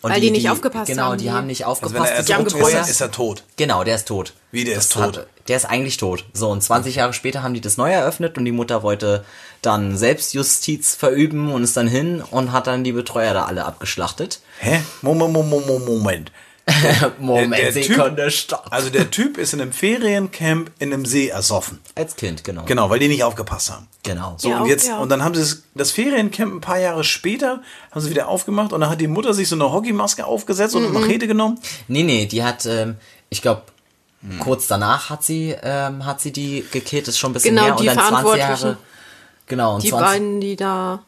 Speaker 4: Und
Speaker 3: Weil die nicht aufgepasst
Speaker 4: genau,
Speaker 3: haben,
Speaker 4: die
Speaker 3: die-
Speaker 4: haben nicht
Speaker 2: Also wenn
Speaker 4: aufgepasst.
Speaker 2: er
Speaker 4: die Betreuer-
Speaker 2: ist, ist er tot.
Speaker 4: Genau, der ist tot.
Speaker 2: Wie, der ist
Speaker 4: Das
Speaker 2: tot?
Speaker 4: Hat, der ist eigentlich tot. So, und 20 Jahre später haben die das neu eröffnet und die Mutter wollte dann Selbstjustiz verüben und ist dann hin und hat dann die Betreuer da alle abgeschlachtet.
Speaker 2: Hä? Moment, Moment, Moment, Moment. Der Typ-
Speaker 4: Sekunde, stopp.
Speaker 2: Also der Typ ist in einem Feriencamp in einem See ersoffen.
Speaker 4: Als Kind, genau.
Speaker 2: Genau, weil die nicht aufgepasst haben.
Speaker 4: Genau.
Speaker 2: So,
Speaker 3: Ja,
Speaker 2: und jetzt,
Speaker 3: ja.
Speaker 2: und dann haben sie das, das Feriencamp ein paar Jahre später, haben sie wieder aufgemacht und dann hat die Mutter sich so eine Hockeymaske aufgesetzt und
Speaker 3: Mhm.
Speaker 2: eine Machete genommen.
Speaker 4: Nee, nee, die hat, ähm, ich glaube,
Speaker 2: Hm.
Speaker 4: kurz danach hat sie, ähm, hat sie die gekillt, ist schon ein bisschen
Speaker 3: Genau,
Speaker 4: her.
Speaker 3: die
Speaker 4: und dann 20 Jahre.
Speaker 3: Verantwortlichen.
Speaker 4: Genau, und
Speaker 3: Die
Speaker 4: 20,
Speaker 3: beiden, die da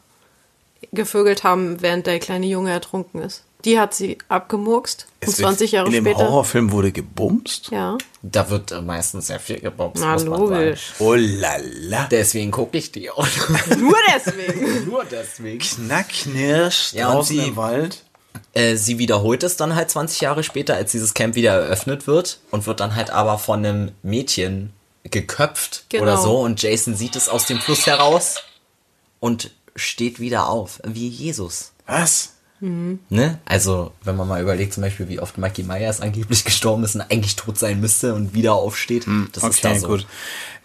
Speaker 3: gevögelt haben, während der kleine Junge ertrunken ist. Die hat sie abgemurkst. Und 20 Jahre
Speaker 2: in dem
Speaker 3: später.
Speaker 2: Horrorfilm wurde gebumst.
Speaker 3: Ja.
Speaker 4: da wird äh, meistens sehr viel gebombt.
Speaker 3: Na,
Speaker 4: muss man
Speaker 3: logisch.
Speaker 2: Oh lala.
Speaker 4: Deswegen gucke ich die auch.
Speaker 3: Nur deswegen.
Speaker 4: Nur deswegen.
Speaker 2: Knack, knirsch,
Speaker 4: Ja,
Speaker 2: draußen
Speaker 4: sie-
Speaker 2: im Wald.
Speaker 4: Äh, sie wiederholt es dann halt 20 Jahre später, als dieses Camp wieder eröffnet wird und wird dann halt aber von einem Mädchen geköpft
Speaker 3: Genau.
Speaker 4: oder so und Jason sieht es aus dem Fluss heraus und steht wieder auf, wie Jesus.
Speaker 2: Was?
Speaker 4: Ne? Also, wenn man mal überlegt, zum Beispiel, wie oft Mikey Myers angeblich gestorben ist und eigentlich tot sein müsste und wieder aufsteht, das ist da
Speaker 2: Okay,
Speaker 4: so.
Speaker 2: gut.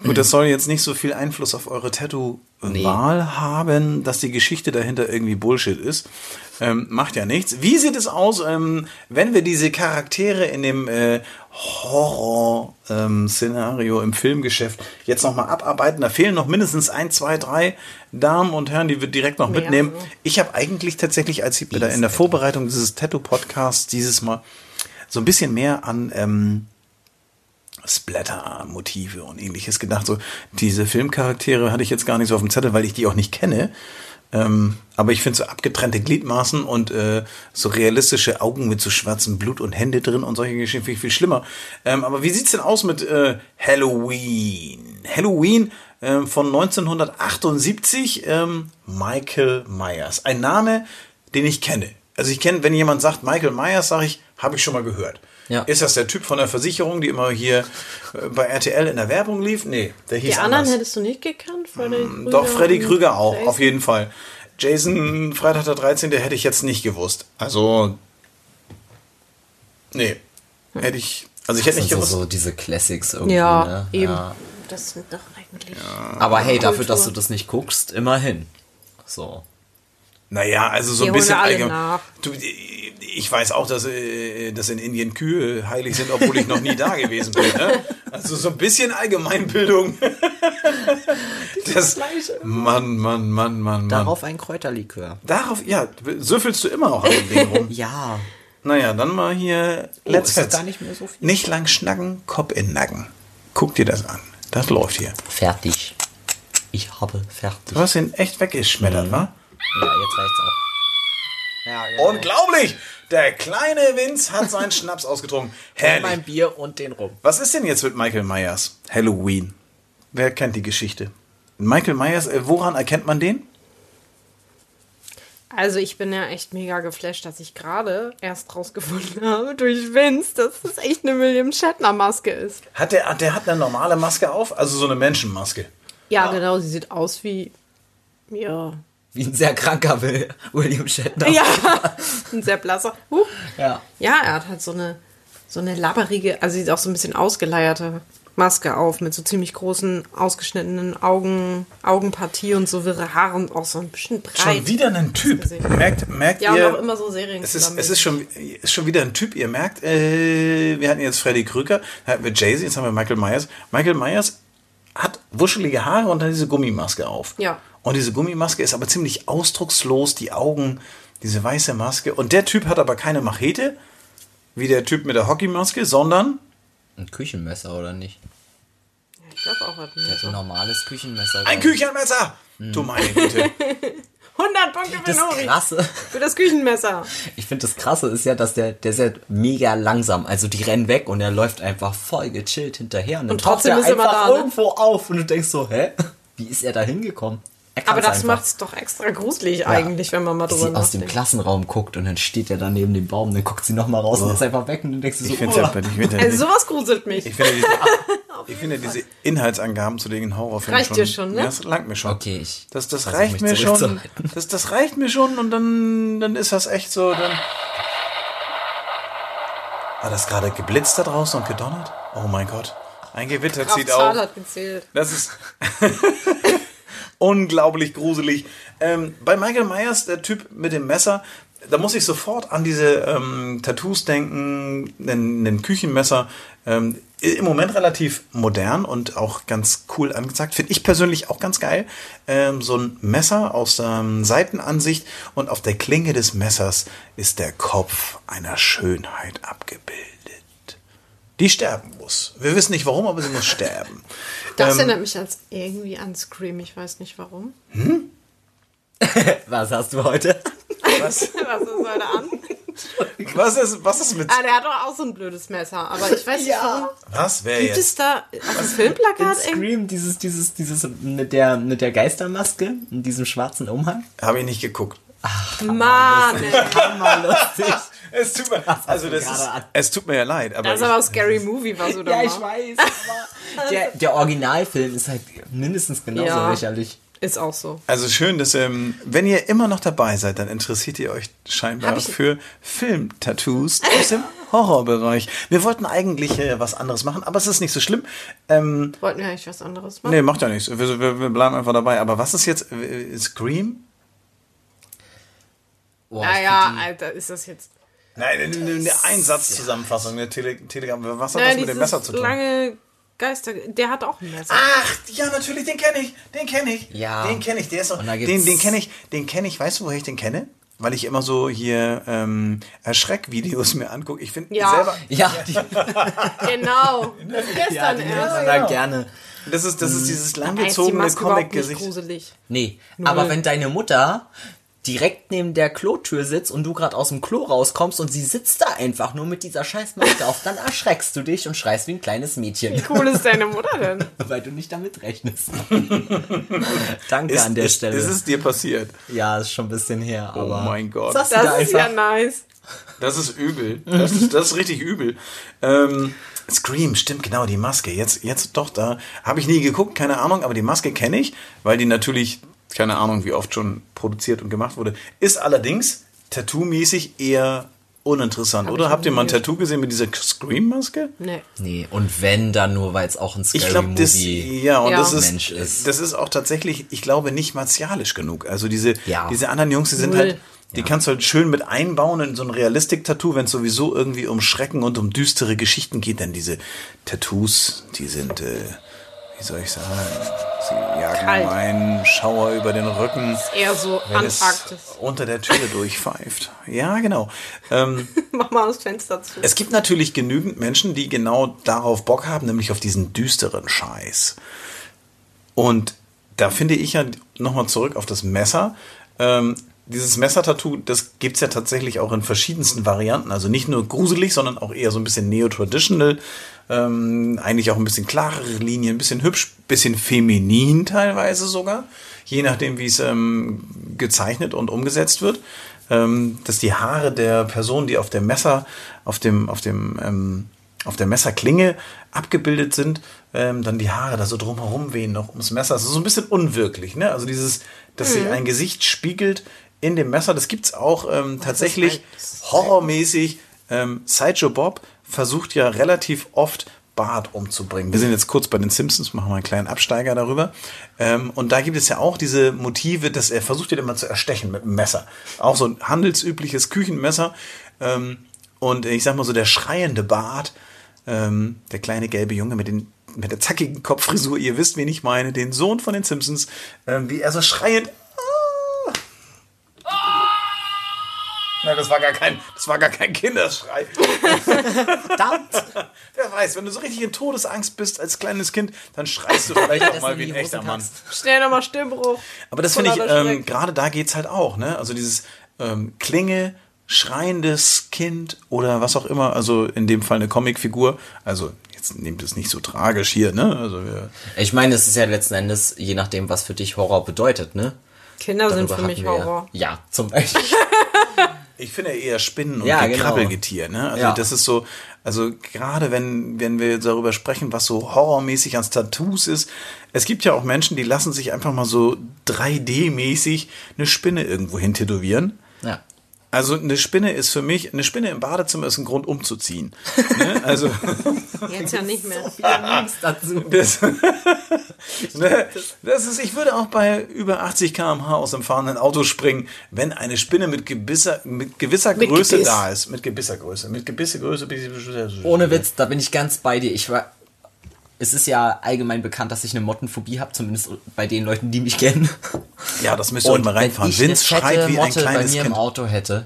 Speaker 2: Gut, das soll jetzt nicht so viel Einfluss auf eure Tattoo-Wahl haben, dass die Geschichte dahinter irgendwie Bullshit ist. Ähm, macht ja nichts. Wie sieht es aus, ähm, wenn wir diese Charaktere in dem äh, Horror-Szenario im Filmgeschäft jetzt nochmal abarbeiten? Da fehlen noch mindestens ein, zwei, drei Damen und Herren, die wir direkt noch
Speaker 3: Mehrere.
Speaker 2: mitnehmen. Ich habe eigentlich tatsächlich, als ich da in der Vorbereitung dieses Tattoo-Podcasts dieses Mal so ein bisschen mehr an ähm, Splatter-Motive und ähnliches gedacht. So, diese Filmcharaktere hatte ich jetzt gar nicht so auf dem Zettel, weil ich die auch nicht kenne. Ähm, aber ich finde so abgetrennte Gliedmaßen und äh, so realistische Augen mit so schwarzem Blut und Hände drin und solche Geschichten finde ich viel schlimmer. Ähm, aber wie sieht's denn aus mit äh, Halloween? Halloween ähm, von 1978, ähm, Michael Myers. Ein Name, den ich kenne. Also ich kenne, wenn jemand sagt Michael Myers, sage ich, habe ich schon mal gehört.
Speaker 4: Ja.
Speaker 2: Ist das der Typ von der Versicherung, die immer hier äh, bei RTL in der Werbung lief? Nee, der hieß
Speaker 3: Die anderen
Speaker 2: anders.
Speaker 3: hättest du nicht gekannt? Freddy Krüger
Speaker 2: Doch, Freddy Krüger auch,
Speaker 3: Jason?
Speaker 2: auf jeden Fall. Jason, Freitag der 13. hätte ich jetzt nicht gewusst. Also, nee, hätte ich, also ich hätte
Speaker 4: Das
Speaker 2: nicht
Speaker 4: sind so,
Speaker 2: gewusst.
Speaker 4: so diese Classics irgendwie,
Speaker 3: Ja,
Speaker 4: ne?
Speaker 3: eben.
Speaker 4: Ja.
Speaker 3: Das sind doch eigentlich.
Speaker 4: Aber hey, dafür, dass du das nicht guckst, immerhin. So.
Speaker 2: Naja, also so ein
Speaker 3: holen
Speaker 2: bisschen
Speaker 3: alle
Speaker 2: allgemein.
Speaker 3: nach.
Speaker 2: Du, ich weiß auch, dass, äh, dass in Indien Kühe heilig sind, obwohl ich noch nie da gewesen bin. Ne? Also so ein bisschen Allgemeinbildung. Das, Mann, Mann, Mann, Mann, Mann.
Speaker 4: Darauf ein Kräuterlikör.
Speaker 2: Darauf, ja, süffelst du immer noch an dem Ding rum.
Speaker 4: Ja.
Speaker 2: Naja, dann mal hier Let's
Speaker 4: ist gar nicht mehr so viel?
Speaker 2: Nicht lang schnacken, Kopf in Nacken. Guck dir das an. Das läuft hier.
Speaker 4: Fertig. Ich habe fertig.
Speaker 2: Du hast ihn echt weggeschmettert, wa?
Speaker 4: Ja, jetzt reicht's auch. Ja, genau.
Speaker 2: Unglaublich! Der kleine Vince hat seinen Schnaps ausgetrunken.
Speaker 4: Und
Speaker 2: Herrlich.
Speaker 4: mein Bier und den rum.
Speaker 2: Was ist denn jetzt mit Michael Myers? Halloween. Wer kennt die Geschichte? Michael Myers, äh, woran erkennt man den?
Speaker 3: Also ich bin ja echt mega geflasht, dass ich gerade erst rausgefunden habe durch Vince, dass das echt eine William Shatner Maske ist.
Speaker 2: Hat der, der hat eine normale Maske auf, also so eine Menschenmaske.
Speaker 3: Ja, genau, sie sieht aus wie ja,
Speaker 4: Wie ein sehr kranker Will William Shatner.
Speaker 3: ja, ein sehr blasser. Huh.
Speaker 4: Ja.
Speaker 3: Ja, er hat halt so eine so eine labberige, also sieht auch so ein bisschen ausgeleierte Maske auf mit so ziemlich großen ausgeschnittenen Augen, Augenpartie und so wirre Haare und auch so ein bisschen breit.
Speaker 2: Schon wieder ein Typ. Merkt, merkt
Speaker 3: Ja,
Speaker 2: ihr?
Speaker 3: und auch immer so Serien
Speaker 2: Es ist, es ist schon, ist schon wieder ein Typ. Ihr merkt, äh, wir hatten jetzt Freddy Krüger, dann hatten wir Jay-Z, jetzt haben wir Michael Myers. Michael Myers hat wuschelige Haare und dann diese Gummimaske auf.
Speaker 3: Ja.
Speaker 2: Und diese Gummimaske ist aber ziemlich ausdruckslos, die Augen, diese weiße Maske. Und der Typ hat aber keine Machete, wie der Typ mit der Hockeymaske, sondern
Speaker 4: Ein Küchenmesser, oder nicht?
Speaker 3: ich glaube auch was.
Speaker 4: Der hat ein normales Küchenmesser.
Speaker 2: ein Küchenmesser. Du meine Güte.
Speaker 3: 100 Punkte für
Speaker 4: Das
Speaker 3: Nori.
Speaker 4: Krasse,
Speaker 3: Für das Küchenmesser.
Speaker 4: ich finde das Krasse ist ja, dass der, der ist ja mega langsam. Also die rennen weg und er läuft einfach voll gechillt hinterher. Und, dann
Speaker 3: Und trotzdem ist er
Speaker 4: einfach
Speaker 3: immer da, ne?
Speaker 4: irgendwo auf und du denkst so, hä? Wie ist er da hingekommen? Er
Speaker 3: Aber das
Speaker 4: einfach.
Speaker 3: macht's doch extra gruselig eigentlich, wenn man mal drüber
Speaker 4: sie aus dem
Speaker 3: nachdenkt.
Speaker 4: Klassenraum guckt und dann steht er da neben dem Baum, dann guckt sie nochmal raus und ist einfach weg und dann denkst du so,
Speaker 2: Ich finde ja,
Speaker 4: oh.
Speaker 2: ich finde
Speaker 3: Also sowas gruselt mich.
Speaker 2: ich finde diese, ich finde diese Inhaltsangaben zu den Horrorfilmen
Speaker 3: Reicht
Speaker 2: schon,
Speaker 3: dir schon, ne?
Speaker 2: Ja, das langt mir schon.
Speaker 4: Okay, ich
Speaker 2: Das, das reicht
Speaker 4: mich
Speaker 2: mir schon. Das, das reicht mir schon und dann, dann ist das echt so. Dann War das gerade geblitzt da draußen und gedonnert? Oh mein Gott. Ein Gewitter
Speaker 3: Kraft
Speaker 2: zieht auf.
Speaker 3: hat gezählt.
Speaker 2: Das ist unglaublich gruselig. Ähm, bei Michael Myers, der Typ mit dem Messer, da muss ich sofort an diese ähm, Tattoos denken, ein, Küchenmesser. Ähm, Im Moment relativ modern und auch ganz cool angezeigt. Finde ich persönlich auch ganz geil. Ähm, so ein Messer aus der Seitenansicht und auf der Klinge des Messers ist der Kopf einer Schönheit abgebildet. Die sterben muss. Wir wissen nicht warum, aber sie muss sterben.
Speaker 3: Das
Speaker 2: Ähm,
Speaker 3: erinnert mich als irgendwie an Scream. Ich weiß nicht warum.
Speaker 4: Was hast du heute?
Speaker 2: Was,
Speaker 3: Was ist heute an?
Speaker 2: was, ist, was ist mit.
Speaker 3: Ah, der hat doch auch so ein blödes Messer. Aber ich weiß nicht warum.
Speaker 2: Was? Wer
Speaker 3: Gibt
Speaker 2: jetzt?
Speaker 3: es da auf dem Filmplakat irgendwie?
Speaker 4: Scream, dieses, dieses, dieses mit der, mit der Geistermaske und diesem schwarzen Umhang.
Speaker 2: Habe ich nicht geguckt.
Speaker 3: Mann, ey.
Speaker 2: Es tut mir, also das ist, es tut mir ja leid, aber
Speaker 3: Das ist aber ein Scary Movie, was du da
Speaker 4: Ja, ich weiß, aber der, der Originalfilm ist halt mindestens genauso
Speaker 3: Ja.
Speaker 4: lächerlich.
Speaker 3: Ist auch so.
Speaker 2: also schön, dass ähm, wenn ihr immer noch dabei seid, dann interessiert ihr euch scheinbar
Speaker 3: ich-
Speaker 2: für Film-Tattoos aus dem Horrorbereich. Wir wollten eigentlich äh, was anderes machen, aber es ist nicht so schlimm. Ähm,
Speaker 3: Wollten wir eigentlich was anderes machen?
Speaker 2: nee, macht ja nichts. Wir, wir, wir bleiben einfach dabei. Aber was ist jetzt äh, Scream?
Speaker 4: Boah, ich
Speaker 3: Naja, Alter, ist das jetzt.
Speaker 2: Nein, eine, eine Einsatzzusammenfassung, eine Tele Telegram. Was hat
Speaker 3: Naja,
Speaker 2: das mit dem Messer zu tun?
Speaker 3: lange Geister. Der hat auch ein Messer.
Speaker 2: Ach, ja, natürlich, den kenne ich. Den kenne ich.
Speaker 4: Ja.
Speaker 2: Den kenne ich. Der ist auch, den den kenne ich. Den kenne ich. Weißt du, woher ich den kenne? Weil ich immer so hier ähm, Erschreckvideos mir angucke. Ich finde
Speaker 3: Ja.
Speaker 2: selber.
Speaker 4: ja,
Speaker 3: Genau. Das ist
Speaker 4: ja,
Speaker 3: gestern
Speaker 4: nimmt man da gerne.
Speaker 2: Das ist, das ist dieses
Speaker 3: Da ist die
Speaker 2: langgezogene Comic-Gesicht.
Speaker 3: gruselig.
Speaker 4: Nee,
Speaker 3: Null.
Speaker 4: aber wenn deine Mutter direkt neben der Klotür sitzt und du gerade aus dem Klo rauskommst und sie sitzt da einfach nur mit dieser scheiß Maske auf, dann erschreckst du dich und schreist wie ein kleines Mädchen,
Speaker 3: Wie cool ist deine Mutter denn?
Speaker 4: weil du nicht damit rechnest. Danke
Speaker 2: Ist,
Speaker 4: an der
Speaker 2: ist,
Speaker 4: Stelle.
Speaker 2: ist es dir passiert?
Speaker 4: ja, ist schon ein bisschen her, aber.
Speaker 2: oh mein Gott.
Speaker 3: Das
Speaker 4: da
Speaker 3: ist ja nice.
Speaker 2: Das ist übel. Das ist, das ist richtig übel. Ähm, Scream, stimmt, genau, die Maske. Jetzt, jetzt doch, da habe ich nie geguckt, keine Ahnung, aber die Maske kenne ich, weil die natürlich, keine Ahnung, wie oft schon produziert und gemacht wurde. Ist allerdings tattoo-mäßig eher uninteressant,
Speaker 3: Hab
Speaker 2: oder? Habt ihr mal ein Tattoo gesehen mit dieser Scream-Maske?
Speaker 3: Nee.
Speaker 4: Nee, und wenn, dann nur, weil es auch ein Scary
Speaker 2: Ich glaube, das,
Speaker 4: Movie
Speaker 2: ja, und
Speaker 3: Ja.
Speaker 2: das ist,
Speaker 4: Mensch ist.
Speaker 2: das ist auch tatsächlich, ich glaube, nicht martialisch genug. Also diese,
Speaker 4: Ja.
Speaker 2: diese anderen Jungs, die sind
Speaker 3: Null.
Speaker 2: halt, die kannst du halt schön mit einbauen in so ein Realistik-Tattoo, wenn es sowieso irgendwie um Schrecken und um düstere Geschichten geht, denn diese Tattoos, die sind, äh, wie soll ich sagen, sie jagen
Speaker 3: Kalt.
Speaker 2: einen Schauer über den Rücken.
Speaker 3: Eher so Antarktis.
Speaker 2: unter der Tür durchpfeift. Ja, genau. Ähm,
Speaker 3: Mach mal das Fenster zu.
Speaker 2: es gibt natürlich genügend Menschen, die genau darauf Bock haben, nämlich auf diesen düsteren Scheiß. Und da finde ich ja nochmal zurück auf das Messer. Ähm, dieses Messer-Tattoo, das gibt's ja tatsächlich auch in verschiedensten Varianten. Also nicht nur gruselig, sondern auch eher so ein bisschen neo-traditional. Ähm, eigentlich auch ein bisschen klarere Linien, ein bisschen hübsch, bisschen feminin teilweise sogar. Je nachdem, wie es ähm, gezeichnet und umgesetzt wird. Ähm, dass die Haare der Person, die auf dem Messer, auf dem, auf dem, ähm, auf der Messerklinge abgebildet sind, ähm, dann die Haare da so drumherum wehen noch ums Messer. Das ist so ein bisschen unwirklich, ne? Also dieses, dass sich ein Gesicht spiegelt in dem Messer, das gibt's auch ähm, tatsächlich horrormäßig. Ähm, Sideshow Bob versucht ja relativ oft Bart umzubringen. Wir sind jetzt kurz bei den Simpsons, machen wir einen kleinen Absteiger darüber. Ähm, und da gibt es ja auch diese Motive, dass er versucht ihn immer zu erstechen mit einem Messer. Auch so ein handelsübliches Küchenmesser. Ähm, und ich sag mal so, der schreiende Bart, ähm, der kleine gelbe Junge mit, den, mit der zackigen Kopffrisur, ihr wisst, wen ich meine, den Sohn von den Simpsons, ähm, wie er so schreiend. Nein, das war gar kein, das war gar kein Kinderschrei.
Speaker 4: Verdammt!
Speaker 2: Wer weiß, wenn du so richtig in Todesangst bist als kleines Kind, dann schreist du vielleicht auch mal wie ein echter Mann.
Speaker 3: Schnell nochmal Stimmbruch.
Speaker 2: Aber das finde ich, ähm, gerade da geht's halt auch, ne? Also dieses ähm, Klinge, schreiendes Kind oder was auch immer, also in dem Fall eine Comicfigur, also jetzt nehmt es nicht so tragisch hier, ne? Also
Speaker 4: Ich meine, es ist ja letzten Endes, je nachdem, was für dich Horror bedeutet, ne?
Speaker 3: Kinder sind
Speaker 4: Darüber
Speaker 3: für mich
Speaker 4: ja-
Speaker 3: Horror.
Speaker 4: Ja, zum Beispiel.
Speaker 2: ich finde eher Spinnen und
Speaker 4: Ja, genau.
Speaker 2: Krabbelgetier, ne? Also
Speaker 4: Ja.
Speaker 2: das ist so, also gerade wenn, wenn wir jetzt darüber sprechen, was so horrormäßig an Tattoos ist, es gibt ja auch Menschen, die lassen sich einfach mal so 3D-mäßig eine Spinne irgendwo hin tätowieren.
Speaker 4: Ja.
Speaker 2: Also eine Spinne ist für mich, eine Spinne im Badezimmer ist ein Grund umzuziehen. ne? Also
Speaker 3: Jetzt ja nicht mehr.
Speaker 4: dazu.
Speaker 2: das, ne? das ist, ich würde auch bei über 80 km/h aus dem fahrenden Auto springen, wenn eine Spinne mit gewisser, mit gewisser
Speaker 3: Mit
Speaker 2: Größe
Speaker 3: Gebiss.
Speaker 2: da ist. Mit gewisser Größe. Mit gewisser Größe.
Speaker 4: Ohne Witz, da bin ich ganz bei dir. Ich war. Es ist ja allgemein bekannt, dass ich eine Mottenphobie habe, zumindest bei den Leuten, die mich kennen.
Speaker 2: Ja, das müsst ihr mal reinfahren.
Speaker 4: wenn ich
Speaker 2: Vince schreit wie ein
Speaker 4: Motte bei
Speaker 2: kleines
Speaker 4: mir
Speaker 2: Kind.
Speaker 4: im Auto hätte,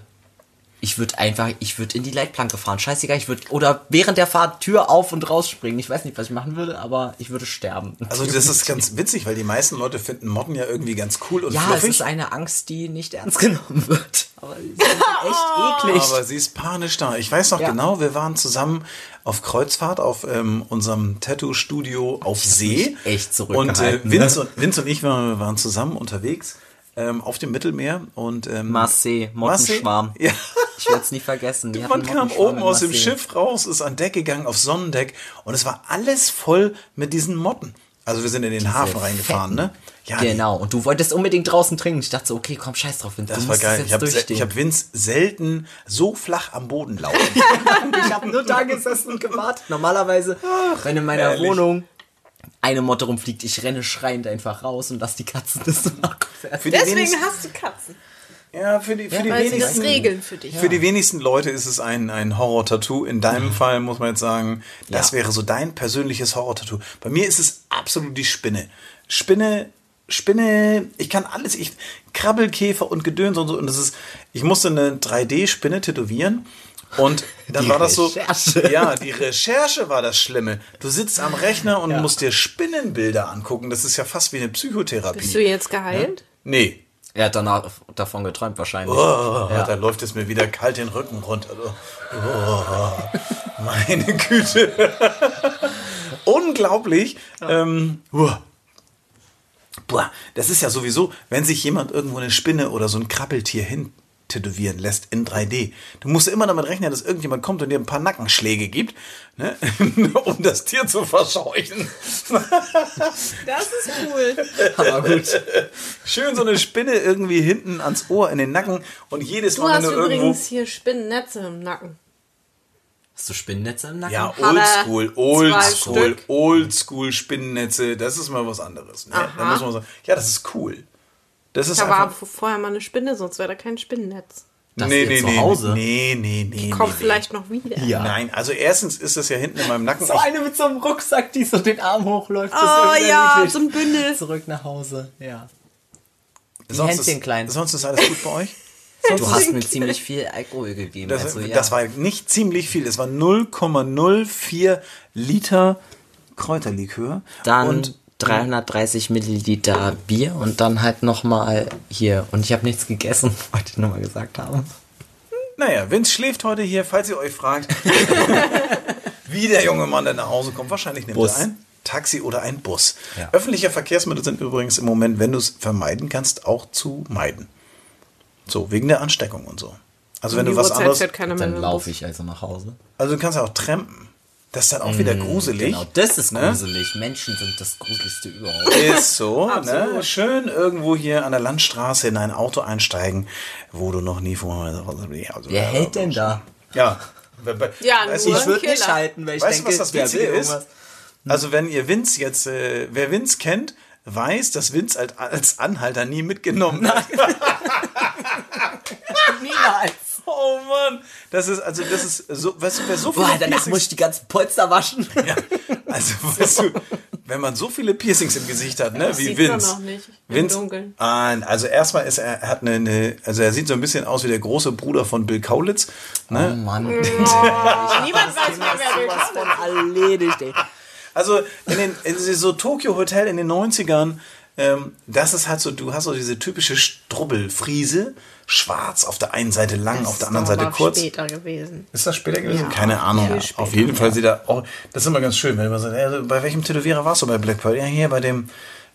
Speaker 4: ich würde einfach, ich würde in die Leitplanke fahren. Scheißegal, ich würde oder während der Fahrt Tür auf und rausspringen. Ich weiß nicht, was ich machen würde, aber ich würde sterben.
Speaker 2: Also das ist ganz witzig, weil die meisten Leute finden Motten ja irgendwie ganz cool und
Speaker 4: ja, es
Speaker 2: fluffig.
Speaker 4: ist eine Angst, die nicht ernst genommen wird. Aber sie sind echt eklig.
Speaker 2: Aber sie ist panisch da. Ich weiß noch
Speaker 4: Ja.
Speaker 2: genau, wir waren zusammen auf Kreuzfahrt auf ähm, unserem Tattoo-Studio auf See.
Speaker 4: mich echt
Speaker 2: Und äh,
Speaker 4: zurückgehalten,
Speaker 2: Vince, und Vince und ich waren, waren zusammen unterwegs ähm, auf dem Mittelmeer. und ähm,
Speaker 4: Marseille, Mottenschwarm.
Speaker 2: Ja.
Speaker 4: Ich werde es nie vergessen. Die
Speaker 2: Man kam oben aus dem
Speaker 4: Marseille.
Speaker 2: Schiff raus, ist an Deck gegangen, auf Sonnendeck und es war alles voll mit diesen Motten. Also wir sind in den Hafen reingefahren, ne? Ja, die-
Speaker 4: Genau, und du wolltest unbedingt draußen trinken. Ich dachte so, okay, komm, scheiß drauf, Vince.
Speaker 2: Das
Speaker 4: du
Speaker 2: war geil. Ich habe hab Vince selten so flach am Boden laufen.
Speaker 4: Ich habe nur da gesessen und gewartet. Normalerweise, wenn in meiner
Speaker 2: herrlich.
Speaker 4: Wohnung eine Motte rumfliegt, ich renne schreiend einfach raus und lass die Katzen das machen.
Speaker 2: Für die
Speaker 3: Deswegen
Speaker 2: wenigsten-
Speaker 3: hast du Katzen.
Speaker 2: Ja, für die, für die
Speaker 3: Weil sie das
Speaker 2: wenigsten.
Speaker 3: regeln für dich.
Speaker 2: Für die wenigsten Leute ist es ein, ein Horror-Tattoo. In deinem Fall muss man jetzt sagen, das
Speaker 4: Ja.
Speaker 2: wäre so dein persönliches Horror-Tattoo. Bei mir ist es absolut die Spinne. Spinne, Spinne, ich kann alles, ich, Krabbelkäfer und Gedöns und so. Und das ist, ich musste eine 3D-Spinne tätowieren. Und dann
Speaker 4: Die
Speaker 2: war das so.
Speaker 4: Recherche.
Speaker 2: Ja, die Recherche war das Schlimme. Du sitzt am Rechner und musst dir Spinnenbilder angucken. Das ist ja fast wie eine Psychotherapie.
Speaker 3: Bist du jetzt geheilt?
Speaker 2: nee.
Speaker 4: Er hat danach davon geträumt wahrscheinlich.
Speaker 2: Oh,
Speaker 4: Ja.
Speaker 2: Da läuft es mir wieder kalt den Rücken runter. Oh, meine Güte. Unglaublich. Ähm, uah. Boah, das ist ja sowieso, wenn sich jemand irgendwo eine Spinne oder so ein Krabbeltier hin tätowieren lässt in 3D. Du musst immer damit rechnen, dass irgendjemand kommt und dir ein paar Nackenschläge gibt, ne? um das Tier zu verscheuchen.
Speaker 3: Das ist cool.
Speaker 4: Aber gut.
Speaker 2: Schön so eine Spinne irgendwie hinten ans Ohr in den Nacken und jedes
Speaker 3: Du
Speaker 2: Mal,
Speaker 3: hast
Speaker 2: wenn du irgendwo...
Speaker 3: übrigens hier Spinnennetze im Nacken.
Speaker 4: Hast du Spinnennetze im Nacken?
Speaker 2: Ja, oldschool, oldschool, oldschool Spinnennetze, das ist mal was anderes. Ne? Da muss man sagen, ja, das ist cool. Das ist
Speaker 3: habe
Speaker 2: einfach.
Speaker 3: vorher mal eine Spinne, sonst wäre da kein Spinnennetz.
Speaker 4: Das
Speaker 2: nee, nee,
Speaker 4: zu
Speaker 2: nee,
Speaker 4: Hause?
Speaker 2: nee, nee, nee.
Speaker 3: Kommt
Speaker 2: nee,
Speaker 3: vielleicht noch wieder.
Speaker 4: Ja.
Speaker 2: Nein, also erstens ist das ja hinten in meinem Nacken.
Speaker 4: So eine mit so einem Rucksack, die so den Arm hochläuft. Das
Speaker 3: Oh ja, so ein Bündel.
Speaker 4: Zurück nach Hause, ja.
Speaker 2: Ich,
Speaker 4: die Händchen
Speaker 2: ist,
Speaker 4: klein.
Speaker 2: Sonst ist alles gut bei euch?
Speaker 4: Du hast mir ziemlich viel Alkohol gegeben.
Speaker 2: Das,
Speaker 4: also, ja.
Speaker 2: das war nicht ziemlich viel. Es war 0,04 Liter Kräuterlikör.
Speaker 4: Dann
Speaker 2: und
Speaker 4: 330 Milliliter Bier und dann halt nochmal hier. Und ich habe nichts gegessen, wollte ich nochmal gesagt haben.
Speaker 2: Naja, Vince schläft heute hier, falls ihr euch fragt, wie der junge Mann denn nach Hause kommt. Wahrscheinlich nimmt
Speaker 4: Bus.
Speaker 2: er ein Taxi oder ein Bus.
Speaker 4: Ja.
Speaker 2: Öffentliche Verkehrsmittel sind übrigens im Moment, wenn du es vermeiden kannst, auch zu meiden. So, wegen der Ansteckung und so. Also wenn du was
Speaker 3: Uhrzeit
Speaker 2: anderes...
Speaker 4: Dann laufe ich also nach Hause.
Speaker 2: Also du kannst ja auch trampen. Das ist dann auch wieder gruselig.
Speaker 4: Genau, das ist
Speaker 2: Ne?
Speaker 4: gruselig. Menschen sind das Gruseligste überhaupt.
Speaker 2: Ist so, ne? Schön irgendwo hier an der Landstraße in ein Auto einsteigen, wo du noch nie vorher... Also,
Speaker 4: Wer hält denn da?
Speaker 2: Ja.
Speaker 3: Ja,
Speaker 2: Weißt
Speaker 3: nur
Speaker 2: du,
Speaker 3: Ich
Speaker 4: würde nicht halten, weil ich
Speaker 2: Weißt du,
Speaker 4: denke,
Speaker 2: was das Witzige ist?
Speaker 4: irgendwas.
Speaker 2: Also wenn ihr Vince jetzt, äh, wer Vince kennt, weiß, dass Vince als, als Anhalter nie mitgenommen hat.
Speaker 4: Niemals.
Speaker 2: Oh Mann, das ist also das ist so, weißt du, wer so viele
Speaker 4: Boah, danach
Speaker 2: Piercings-
Speaker 4: muss ich die ganzen Polster waschen.
Speaker 2: ja, also weißt du, wenn man so viele Piercings im Gesicht hat, ne,
Speaker 3: Das
Speaker 2: wie
Speaker 3: sieht
Speaker 2: Vince.
Speaker 3: man auch nicht
Speaker 2: Vince,
Speaker 3: Dunkeln.
Speaker 2: Ah, also erstmal ist er, er hat eine, eine, also er sieht so ein bisschen aus wie der große Bruder von Bill Kaulitz,
Speaker 4: Oh
Speaker 2: ne?
Speaker 4: Mann.
Speaker 3: Niemand weiß mehr, wer will
Speaker 4: von erledigt, ey.
Speaker 2: Also in den in so Tokyo Hotel in den 90ern ähm, das ist halt so, du hast so diese typische Strubbelfriese, schwarz, auf der einen Seite lang, auf der anderen
Speaker 3: Ist
Speaker 2: Seite kurz.
Speaker 3: später gewesen.
Speaker 2: Ist das später gewesen?
Speaker 3: Ja,
Speaker 2: Keine Ahnung.
Speaker 3: später.
Speaker 2: Auf jeden Fall sieht er auch. Das ist immer ganz schön, wenn man sagt, äh, bei welchem Tätowierer warst du bei Black Pearl? Ja, hier bei dem